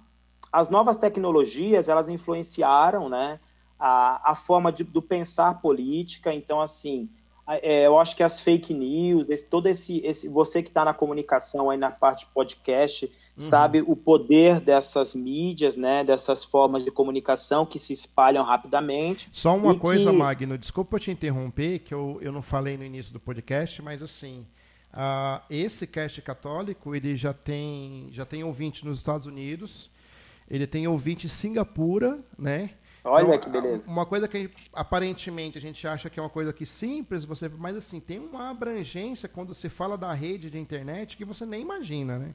Speaker 2: as novas tecnologias elas influenciaram, né? A, a forma de, do pensar política. Então, assim, é, eu acho que as fake news, esse, todo esse, esse você que está na comunicação aí na parte podcast, uhum. sabe o poder dessas mídias, né? Dessas formas de comunicação que se espalham rapidamente.
Speaker 1: Só uma coisa, que... Magno, desculpa te interromper, que eu, eu não falei no início do podcast, mas assim. Uh, esse cast católico ele já tem já tem ouvinte nos Estados Unidos, ele tem ouvinte em Singapura, né?
Speaker 2: Olha então, que beleza.
Speaker 1: Uma coisa que aparentemente a gente acha que é uma coisa que simples, você, mas assim tem uma abrangência quando você fala da rede de internet que você nem imagina, né?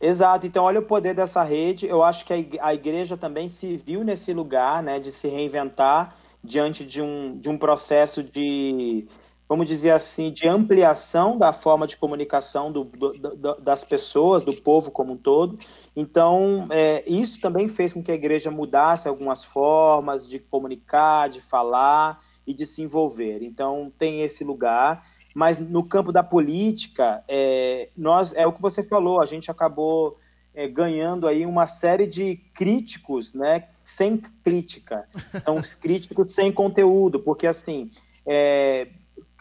Speaker 2: Exato. Então olha o poder dessa rede. Eu acho que a igreja também se viu nesse lugar, né, de se reinventar diante de um, de um processo de vamos dizer assim, de ampliação da forma de comunicação do, do, das pessoas, do povo como um todo. Então, é, isso também fez com que a igreja mudasse algumas formas de comunicar, de falar e de se envolver. Então, tem esse lugar. Mas no campo da política, é, nós é o que você falou, a gente acabou é, ganhando aí uma série de críticos, né, sem crítica. São os críticos sem conteúdo, porque assim, é,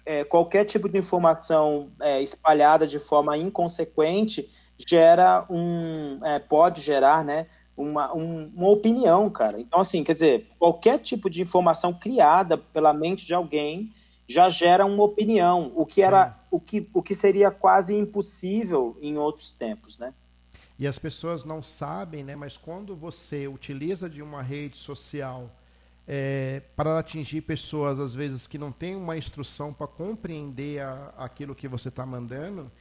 Speaker 2: é, qualquer tipo de informação é, espalhada de forma inconsequente gera um é, pode gerar né uma, um, uma opinião cara. Então assim quer dizer qualquer tipo de informação criada pela mente de alguém já gera uma opinião o que era o que, o que seria quase impossível em outros tempos né?
Speaker 1: E as pessoas não sabem né mas quando você utiliza de uma rede social é, para atingir pessoas, às vezes, que não têm uma instrução para compreender a, aquilo que você está mandando,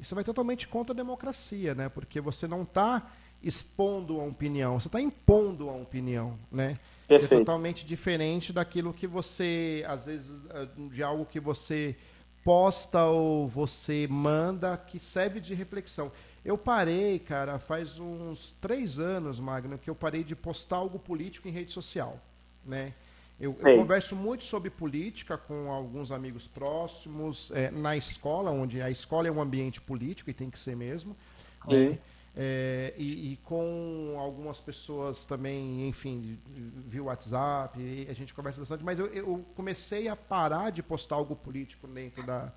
Speaker 1: isso vai totalmente contra a democracia, né? Porque você não está expondo a opinião, você está impondo a opinião, né? É totalmente diferente daquilo que você, às vezes, é, de algo que você posta ou você manda que serve de reflexão. Eu parei, cara, faz uns três anos, Magno, que eu parei de postar algo político em rede social né? Eu, eu, converso muito sobre política com alguns amigos próximos, é, na escola, onde a escola é um ambiente político e tem que ser mesmo. Né? É, e, e, com algumas pessoas também, enfim, via WhatsApp, a gente conversa bastante, mas eu, eu, comecei a parar de postar algo político dentro da,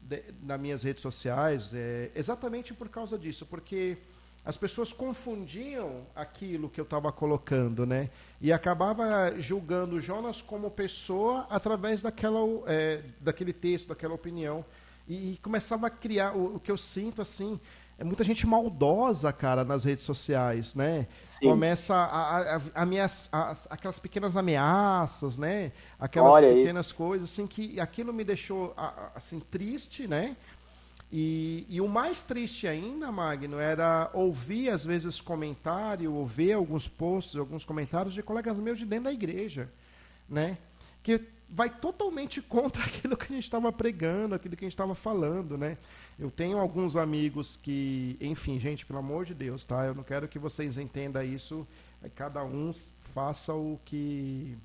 Speaker 1: de, das minhas redes sociais, é, exatamente por causa disso, porque as pessoas confundiam aquilo que eu estava colocando, né? E acabava julgando Jonas como pessoa através daquela, é, daquele texto, daquela opinião. E, e começava a criar o, o, que eu sinto assim. É muita gente maldosa, cara, nas redes sociais, né? Sim. Começa a, a, a, aquelas pequenas ameaças, né? Aquelas Olha pequenas isso. coisas, assim, que aquilo me deixou, assim, triste, né? E, e, o mais triste ainda, Magno, era ouvir às vezes comentário, ou ver alguns posts, alguns comentários de colegas meus de dentro da igreja, né? Que vai totalmente contra aquilo que a gente estava pregando, aquilo que a gente estava falando, né? Eu tenho alguns amigos que, enfim, gente, pelo amor de Deus, tá? Eu não quero que vocês entendam isso. Cada um faça o que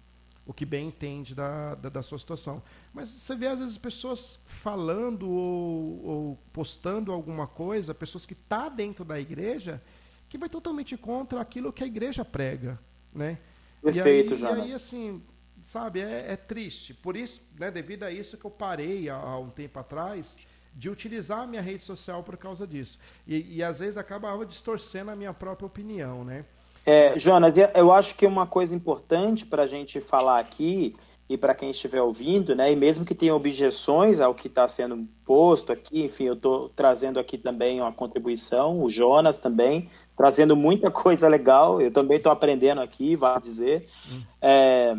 Speaker 1: o que bem entende da, da, da, sua situação. Mas você vê, às vezes, pessoas falando ou, ou postando alguma coisa, pessoas que estão tá dentro da igreja, que vai totalmente contra aquilo que a igreja prega, né?
Speaker 2: Perfeito,
Speaker 1: e aí, Jonas. E aí, assim, sabe, é, é, triste. Por isso, né, devido a isso que eu parei há, há um tempo atrás de utilizar a minha rede social por causa disso. E, e às vezes acabava distorcendo a minha própria opinião, né?
Speaker 2: É, Jonas, eu acho que uma coisa importante para a gente falar aqui e para quem estiver ouvindo, né, e mesmo que tenha objeções ao que está sendo posto aqui, enfim, eu estou trazendo aqui também uma contribuição, o Jonas também, trazendo muita coisa legal, eu também estou aprendendo aqui, vale dizer. Hum. É,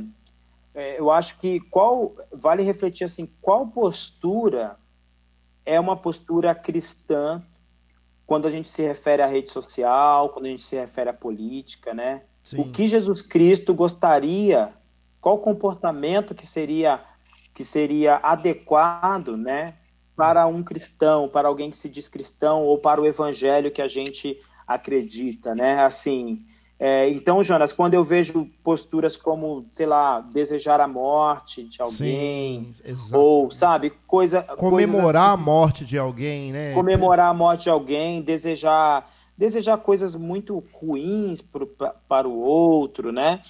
Speaker 2: é, eu acho que qual vale refletir assim, qual postura é uma postura cristã quando a gente se refere à rede social, quando a gente se refere à política, né? Sim. O que Jesus Cristo gostaria, qual comportamento que seria que seria adequado, né, para um cristão, para alguém que se diz cristão ou para o evangelho que a gente acredita, né? Assim, é, então, Jonas, quando eu vejo posturas como, sei lá, desejar a morte de alguém, Sim, ou, sabe, coisa.
Speaker 1: Comemorar assim, a morte de alguém, né?
Speaker 2: Comemorar a morte de alguém, desejar, desejar coisas muito ruins pro, pra, para o outro, né?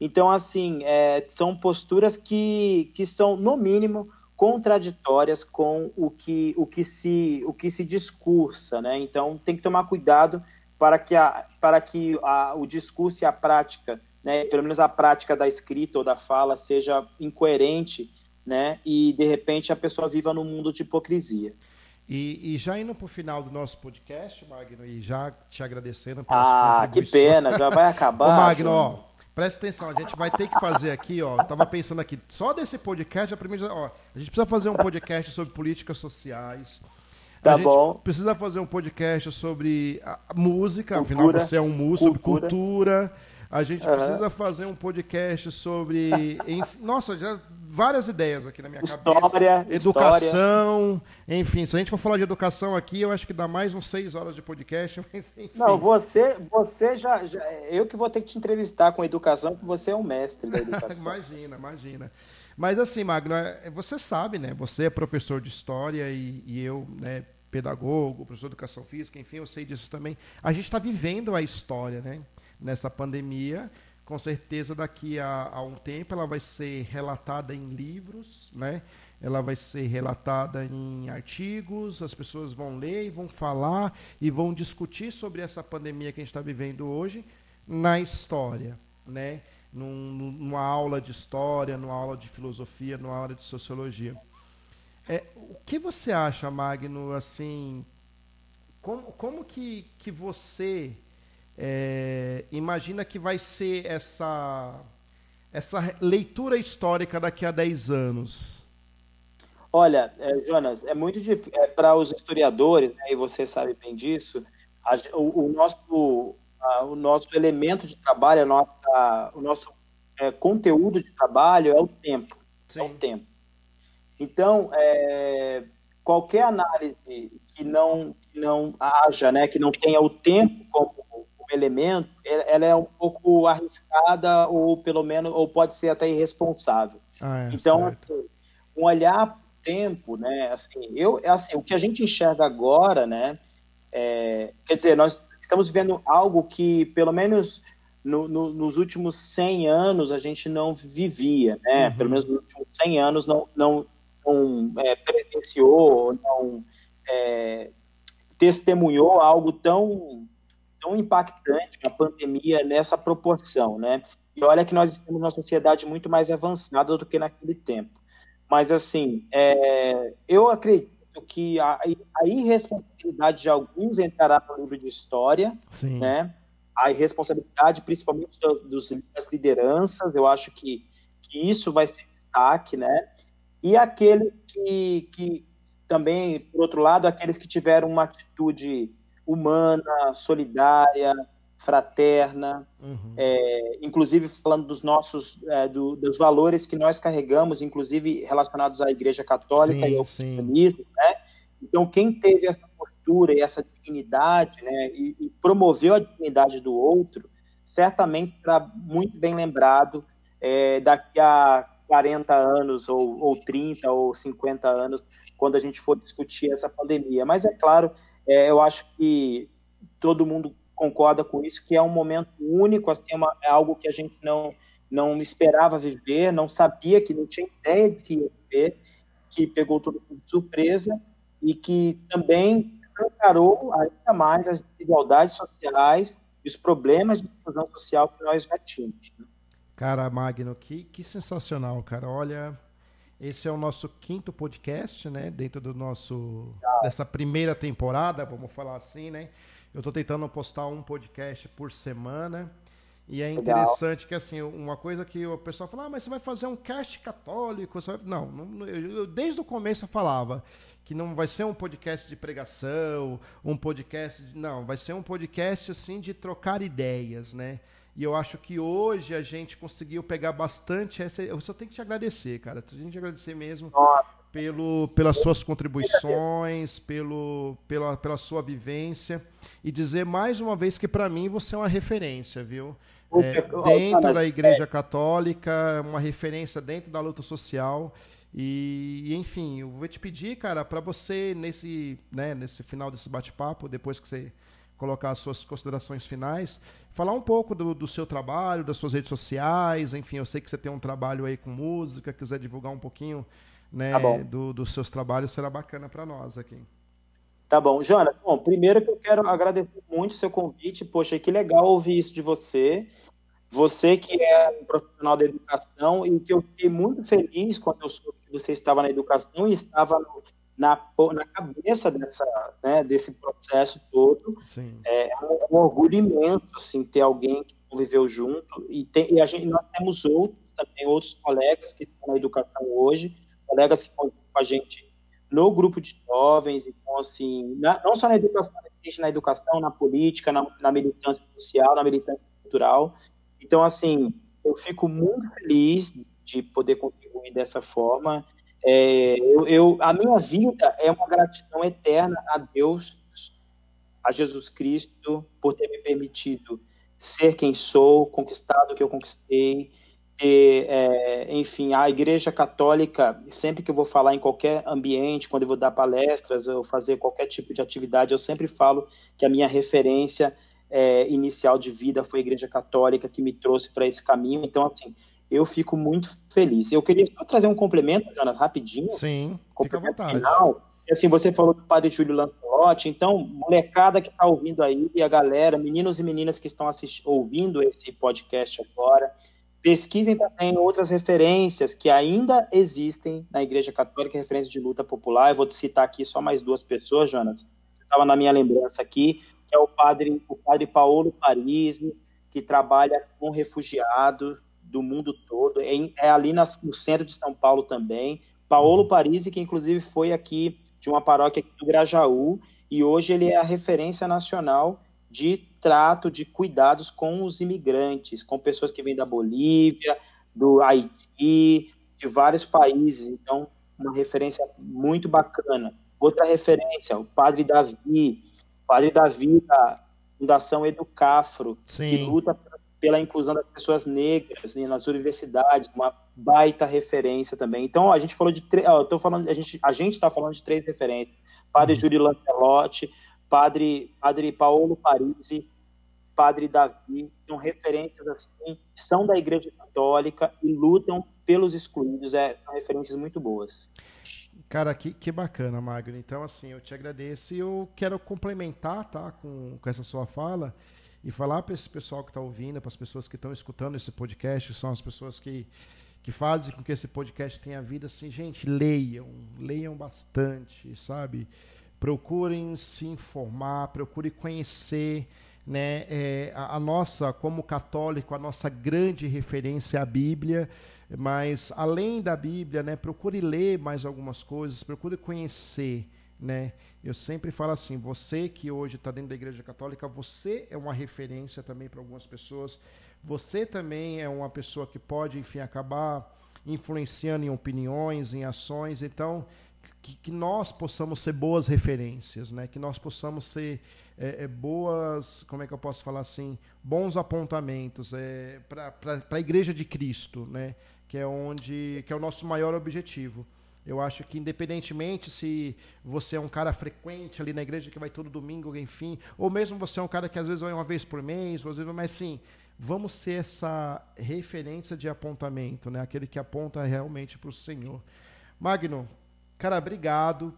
Speaker 2: Então, assim, é, são posturas que, que são, no mínimo, contraditórias com o que, o que, se, o que se discursa, né? Então, tem que tomar cuidado para que, a, para que a, o discurso e a prática, né, pelo menos a prática da escrita ou da fala, seja incoerente né, e, de repente, a pessoa viva num mundo de hipocrisia.
Speaker 1: E, e, já indo para o final do nosso podcast, Magno, e já te agradecendo
Speaker 2: Ah, que pena, já vai acabar.
Speaker 1: Ô, Magno, ó, presta atenção, a gente vai ter que fazer aqui, ó, tava pensando aqui, só desse podcast, a, primeira, ó, a gente precisa fazer um podcast sobre políticas sociais,
Speaker 2: Tá a bom.
Speaker 1: precisa fazer um podcast sobre música, cultura, afinal você é um músico, cultura. sobre cultura. A gente uhum. precisa fazer um podcast sobre. Enfim, nossa, já várias ideias aqui na minha
Speaker 2: história,
Speaker 1: cabeça. Educação, história. enfim, se a gente for falar de educação aqui, eu acho que dá mais uns seis horas de podcast, mas enfim.
Speaker 2: Não, você, você já, já, Eu que vou ter que te entrevistar com educação, porque você é um mestre da educação.
Speaker 1: imagina, imagina. Mas assim, Magno, é, você sabe, né? Você é professor de história e, e eu, né, pedagogo, professor de educação física, enfim, eu sei disso também. A gente está vivendo a história, né? Nessa pandemia, com certeza daqui a, a, um tempo ela vai ser relatada em livros, né? Ela vai ser relatada em artigos, as pessoas vão ler e vão falar e vão discutir sobre essa pandemia que a gente está vivendo hoje na história, né? Num, numa aula de história, numa aula de filosofia, numa aula de sociologia. É, o que você acha, Magno, assim, como, como que, que você é, imagina que vai ser essa, essa leitura histórica daqui a 10 anos?
Speaker 2: Olha, é, Jonas, é muito difícil, é, para os historiadores, né, e você sabe bem disso, a, o, o, nosso, a, o nosso elemento de trabalho, a nossa, o nosso é, conteúdo de trabalho é o tempo. Sim. É o tempo. Então, é, qualquer análise que não, que não haja, né, que não tenha o tempo como, elemento, ela é um pouco arriscada ou pelo menos ou pode ser até irresponsável. Ah, é, então, assim, um olhar tempo, né? Assim, eu, assim, o que a gente enxerga agora, né? É, quer dizer, nós estamos vivendo algo que, pelo menos no, no, nos últimos 100 anos, a gente não vivia, né? Uhum. Pelo menos nos últimos 100 anos não, não, não é, presenciou, não é, testemunhou algo tão, tão impactante, a pandemia nessa proporção, né? E olha que nós estamos numa sociedade muito mais avançada do que naquele tempo. Mas, assim, é, eu acredito que a, a, irresponsabilidade de alguns entrará no livro de história, Sim. né? A irresponsabilidade, principalmente dos, dos, das lideranças, eu acho que, que isso vai ser destaque, né? E aqueles que, que também, por outro lado, aqueles que tiveram uma atitude humana, solidária, fraterna, uhum. é, inclusive falando dos nossos é, do, dos valores que nós carregamos, inclusive relacionados à Igreja Católica sim, e ao cristianismo, né? Então quem teve essa postura e essa dignidade, né, e, e promoveu a dignidade do outro, certamente será muito bem lembrado é, daqui a 40 anos ou, ou 30 ou 50 anos, quando a gente for discutir essa pandemia. Mas é claro, é, eu acho que todo mundo concorda com isso, que é um momento único, assim, é, uma, é algo que a gente não, não esperava viver, não sabia, que não tinha ideia de que ia viver, que pegou todo mundo de surpresa e que também escancarou ainda mais as desigualdades sociais e os problemas de exclusão social que nós já tínhamos. Né?
Speaker 1: Cara, Magno, que, que sensacional, cara. Olha, esse é o nosso quinto podcast, né? Dentro do nosso dessa primeira temporada, vamos falar assim, né? Eu estou tentando postar um podcast por semana. E é interessante Legal. que, assim, uma coisa que o pessoal fala, ah, mas você vai fazer um cast católico? Não, não eu, desde o começo eu falava que não vai ser um podcast de pregação, um podcast... De... Não, vai ser um podcast, assim, de trocar ideias, né? E eu acho que hoje a gente conseguiu pegar bastante essa... Eu só tenho que te agradecer, cara. A gente agradecer mesmo. Nossa pelo, pelas suas contribuições, pelo, pela, pela sua vivência e dizer mais uma vez que para mim você é uma referência, viu? É, dentro da Igreja Católica, uma referência dentro da luta social. E, enfim, eu vou te pedir, cara, para você, nesse, né, nesse final desse bate-papo, depois que você colocar as suas considerações finais, falar um pouco do, do, seu trabalho, das suas redes sociais, enfim, eu sei que você tem um trabalho aí com música, quiser divulgar um pouquinho né, tá do, dos seus trabalhos será bacana para nós aqui.
Speaker 2: Tá bom. Jana, bom, primeiro que eu quero agradecer muito o seu convite. Poxa, que legal ouvir isso de você. Você que é um profissional da educação e que eu fiquei muito feliz quando eu soube que você estava na educação e estava no, na, na cabeça dessa, né, desse processo todo. Sim. É, é um, orgulho imenso assim, ter alguém que conviveu junto. E, tem, e a gente, nós temos outros também, outros colegas que estão na educação hoje, colegas que estão com a gente no grupo de jovens, então, assim, na, não só na educação, na educação, na política, na, na, militância social, na militância cultural. Então, assim, eu fico muito feliz de poder contribuir dessa forma. É, eu, eu, a minha vida é uma gratidão eterna a Deus, a Jesus Cristo, por ter me permitido ser quem sou, conquistado o que eu conquistei, ter, é, enfim, a Igreja Católica, sempre que eu vou falar em qualquer ambiente, quando eu vou dar palestras ou fazer qualquer tipo de atividade, eu sempre falo que a minha referência é, inicial de vida foi a Igreja Católica que me trouxe para esse caminho. Então, assim, eu fico muito feliz. Eu queria só trazer um complemento, Jonas, rapidinho.
Speaker 1: Sim, fica à vontade.
Speaker 2: Final. Assim, você falou do Padre Júlio Lancelotti, então, molecada que está ouvindo aí, e a galera, meninos e meninas que estão ouvindo esse podcast agora, Pesquisem também outras referências que ainda existem na Igreja Católica, referências de luta popular. Eu vou te citar aqui só mais duas pessoas, Jonas. Estava na minha lembrança aqui, que é o padre, o padre Paulo Parisi, que trabalha com refugiados do mundo todo. É, é ali na, no centro de São Paulo também. Paulo Parisi, que inclusive foi aqui de uma paróquia aqui do Grajaú, e hoje ele é a referência nacional de trato, de cuidados com os imigrantes, com pessoas que vêm da Bolívia, do Haiti, de vários países. Então, uma referência muito bacana. Outra referência, o Padre Davi. O Padre Davi, Fundação Educafro, Sim. que luta pela inclusão das pessoas negras né, nas universidades, uma baita referência também. Então, a gente falou de três, tô falando, a gente a gente está falando de três referências: Padre uhum. Júlio Lancelotti, Padre Padre Paulo Parisi, Padre Davi, são referências assim, são da Igreja Católica e lutam pelos excluídos, é, são referências muito boas.
Speaker 1: Cara, que, que bacana, Magno. Então, assim, eu te agradeço e eu quero complementar, tá, com, com essa sua fala e falar para esse pessoal que está ouvindo, para as pessoas que estão escutando esse podcast, que são as pessoas que, que fazem com que esse podcast tenha vida, assim, gente, leiam, leiam bastante, sabe? Procurem se informar, procurem conhecer, né, é, a, a, nossa, como católico, a nossa grande referência é a Bíblia, mas além da Bíblia, né, procure ler mais algumas coisas, procure conhecer, né? Eu sempre falo assim, você que hoje está dentro da Igreja Católica, você é uma referência também para algumas pessoas. Você também é uma pessoa que pode, enfim, acabar influenciando em opiniões, em ações. Então, que, que nós possamos ser boas referências, né? Que nós possamos ser é, é, boas, como é que eu posso falar assim, bons apontamentos é, para a Igreja de Cristo, né? Que é onde que é o nosso maior objetivo. Eu acho que independentemente se você é um cara frequente ali na igreja que vai todo domingo, enfim, ou mesmo você é um cara que às vezes vai uma vez por mês, às vezes, mas sim, vamos ser essa referência de apontamento, né? Aquele que aponta realmente para o Senhor. Magno, cara, obrigado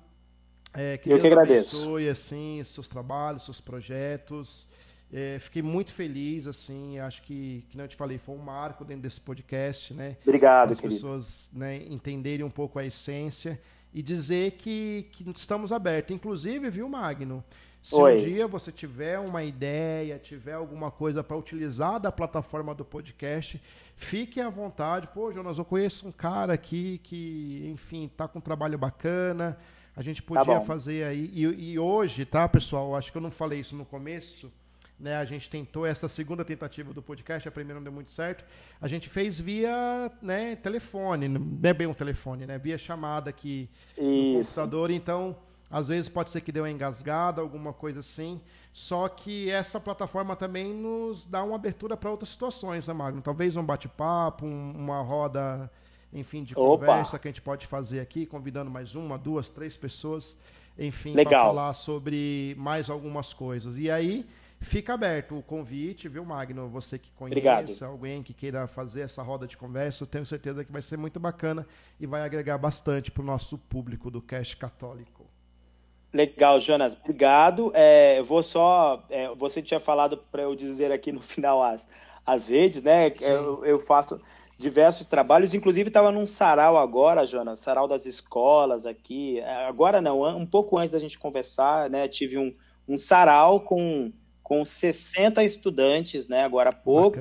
Speaker 2: é, que Eu Deus que agradeço.
Speaker 1: abençoe assim, seus trabalhos, seus projetos. É, fiquei muito feliz, assim, acho que, que eu te falei, foi um marco dentro desse podcast, né?
Speaker 2: Obrigado,
Speaker 1: As pessoas né, entenderem um pouco a essência e dizer que, que estamos abertos. Inclusive, viu, Magno? Se Oi. um dia você tiver uma ideia, tiver alguma coisa para utilizar da plataforma do podcast, fique à vontade. Pô, Jonas, eu conheço um cara aqui que, enfim, está com um trabalho bacana a gente tá podia tá fazer aí. E, e, hoje, tá, pessoal? Acho que eu não falei isso no começo. Né, a gente tentou essa segunda tentativa do podcast, a primeira não deu muito certo. A gente fez via né, telefone, não é bem um telefone, né? Via chamada aqui Isso. no computador. Então, às vezes pode ser que deu uma engasgada, alguma coisa assim. Só que essa plataforma também nos dá uma abertura para outras situações, né, Magno? Talvez um bate-papo, um, uma roda enfim, de Opa. conversa que a gente pode fazer aqui, convidando mais uma, duas, três pessoas, enfim, para falar sobre mais algumas coisas. E aí fica aberto o convite, viu, Magno? Você que conhece, Obrigado. alguém que queira fazer essa roda de conversa, eu tenho certeza que vai ser muito bacana e vai agregar bastante para o nosso público do Cast Católico.
Speaker 2: Legal, Jonas. Obrigado. É, eu vou só. É, você tinha falado para eu dizer aqui no final as, as redes, né? Eu, eu faço diversos trabalhos, inclusive estava num sarau agora, Jonas, sarau das escolas aqui. Agora não, um pouco antes da gente conversar, né, tive um, um sarau com, com 60 estudantes, né, agora há pouco.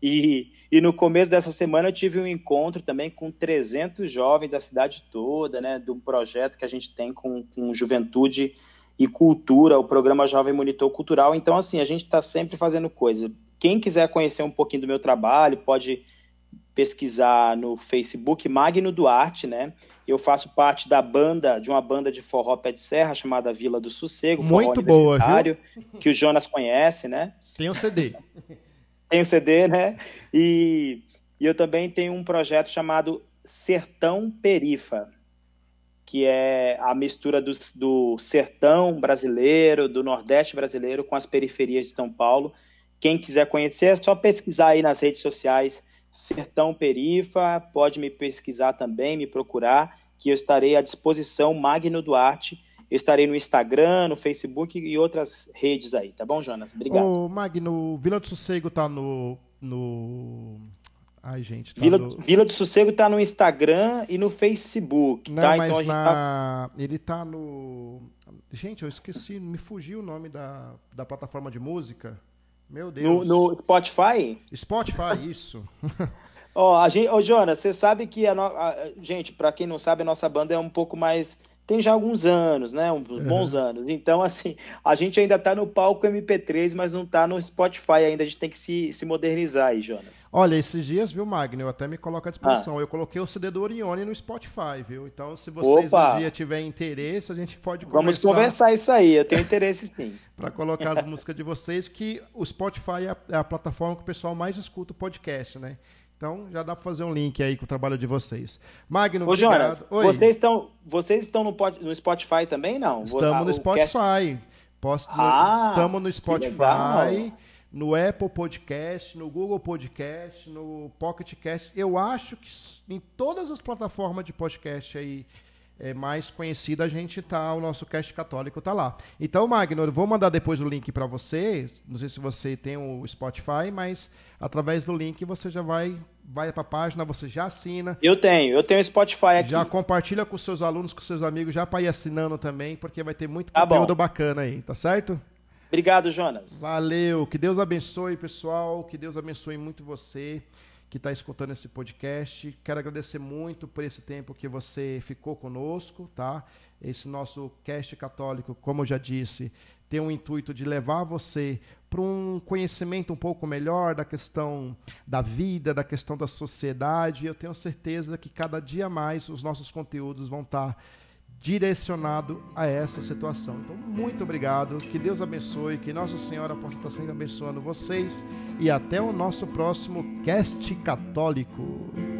Speaker 2: E, e no começo dessa semana eu tive um encontro também com 300 jovens da cidade toda, né, de um projeto que a gente tem com, com juventude e cultura, o programa Jovem Monitor Cultural. Então, assim, a gente está sempre fazendo coisa. Quem quiser conhecer um pouquinho do meu trabalho, pode pesquisar no Facebook Magno Duarte, né? Eu faço parte da banda, de uma banda de forró pé de serra chamada Vila do Sossego,
Speaker 1: Muito boa, viu?
Speaker 2: que o Jonas conhece, né?
Speaker 1: Tem um CD.
Speaker 2: Tem um CD, né? E, e eu também tenho um projeto chamado Sertão Perifa, que é a mistura do, do sertão brasileiro, do nordeste brasileiro com as periferias de São Paulo. Quem quiser conhecer é só pesquisar aí nas redes sociais Sertão Perifa, pode me pesquisar também, me procurar, que eu estarei à disposição, Magno Duarte. Eu estarei no Instagram, no Facebook e outras redes aí, tá bom, Jonas? Obrigado. Ô,
Speaker 1: Magno, Vila do Sossego tá no. no... Ai, gente. Tá
Speaker 2: Vila,
Speaker 1: no...
Speaker 2: Vila do Sossego tá no Instagram e no Facebook.
Speaker 1: Não,
Speaker 2: tá?
Speaker 1: mas então, na... tá... ele tá no. Gente, eu esqueci, me fugiu o nome da, da plataforma de música. Meu Deus.
Speaker 2: No, no Spotify?
Speaker 1: Spotify, isso.
Speaker 2: Ó, oh, a gente, oh, Jonas, você sabe que a, no... a gente, para quem não sabe, a nossa banda é um pouco mais tem já alguns anos, né? Uns uhum. bons anos. Então, assim, a gente ainda está no palco MP3, mas não está no Spotify ainda. A gente tem que se, se modernizar aí, Jonas.
Speaker 1: Olha, esses dias, viu, Magno? Eu até me coloco à disposição. Ah. Eu coloquei o CD do Orione no Spotify, viu? Então, se vocês Opa. um dia tiverem interesse, a gente pode
Speaker 2: conversar. Vamos conversar isso aí. Eu tenho interesse sim.
Speaker 1: para colocar as músicas de vocês, que o Spotify é a, é a plataforma que o pessoal mais escuta o podcast, né? Então já dá para fazer um link aí com o trabalho de vocês. Magno,
Speaker 2: Ô, obrigado. Jonas, Oi. vocês estão, vocês estão no, no Spotify também, não?
Speaker 1: Estamos no Spotify. Posto, ah, estamos no Spotify, no Apple Podcast, no Google Podcast, no Pocket Cast. Eu acho que em todas as plataformas de podcast aí é, mais conhecida, a gente tá, o nosso cast católico tá lá. Então, Magno, eu vou mandar depois o link para você. Não sei se você tem o Spotify, mas através do link você já vai vai para a página, você já assina.
Speaker 2: Eu tenho, eu tenho o Spotify aqui.
Speaker 1: Já compartilha com seus alunos, com seus amigos, já para ir assinando também, porque vai ter muito tá conteúdo bom. bacana aí, tá certo?
Speaker 2: Obrigado, Jonas.
Speaker 1: Valeu, que Deus abençoe, pessoal, que Deus abençoe muito você que está escutando esse podcast. Quero agradecer muito por esse tempo que você ficou conosco, tá? Esse nosso cast católico, como eu já disse, tem o intuito de levar você para um conhecimento um pouco melhor da questão da vida, da questão da sociedade. Eu tenho certeza que cada dia mais os nossos conteúdos vão estar tá direcionado a essa situação. Então, muito obrigado, que Deus abençoe, que Nossa Senhora possa estar sempre abençoando vocês e até o nosso próximo Cast Católico.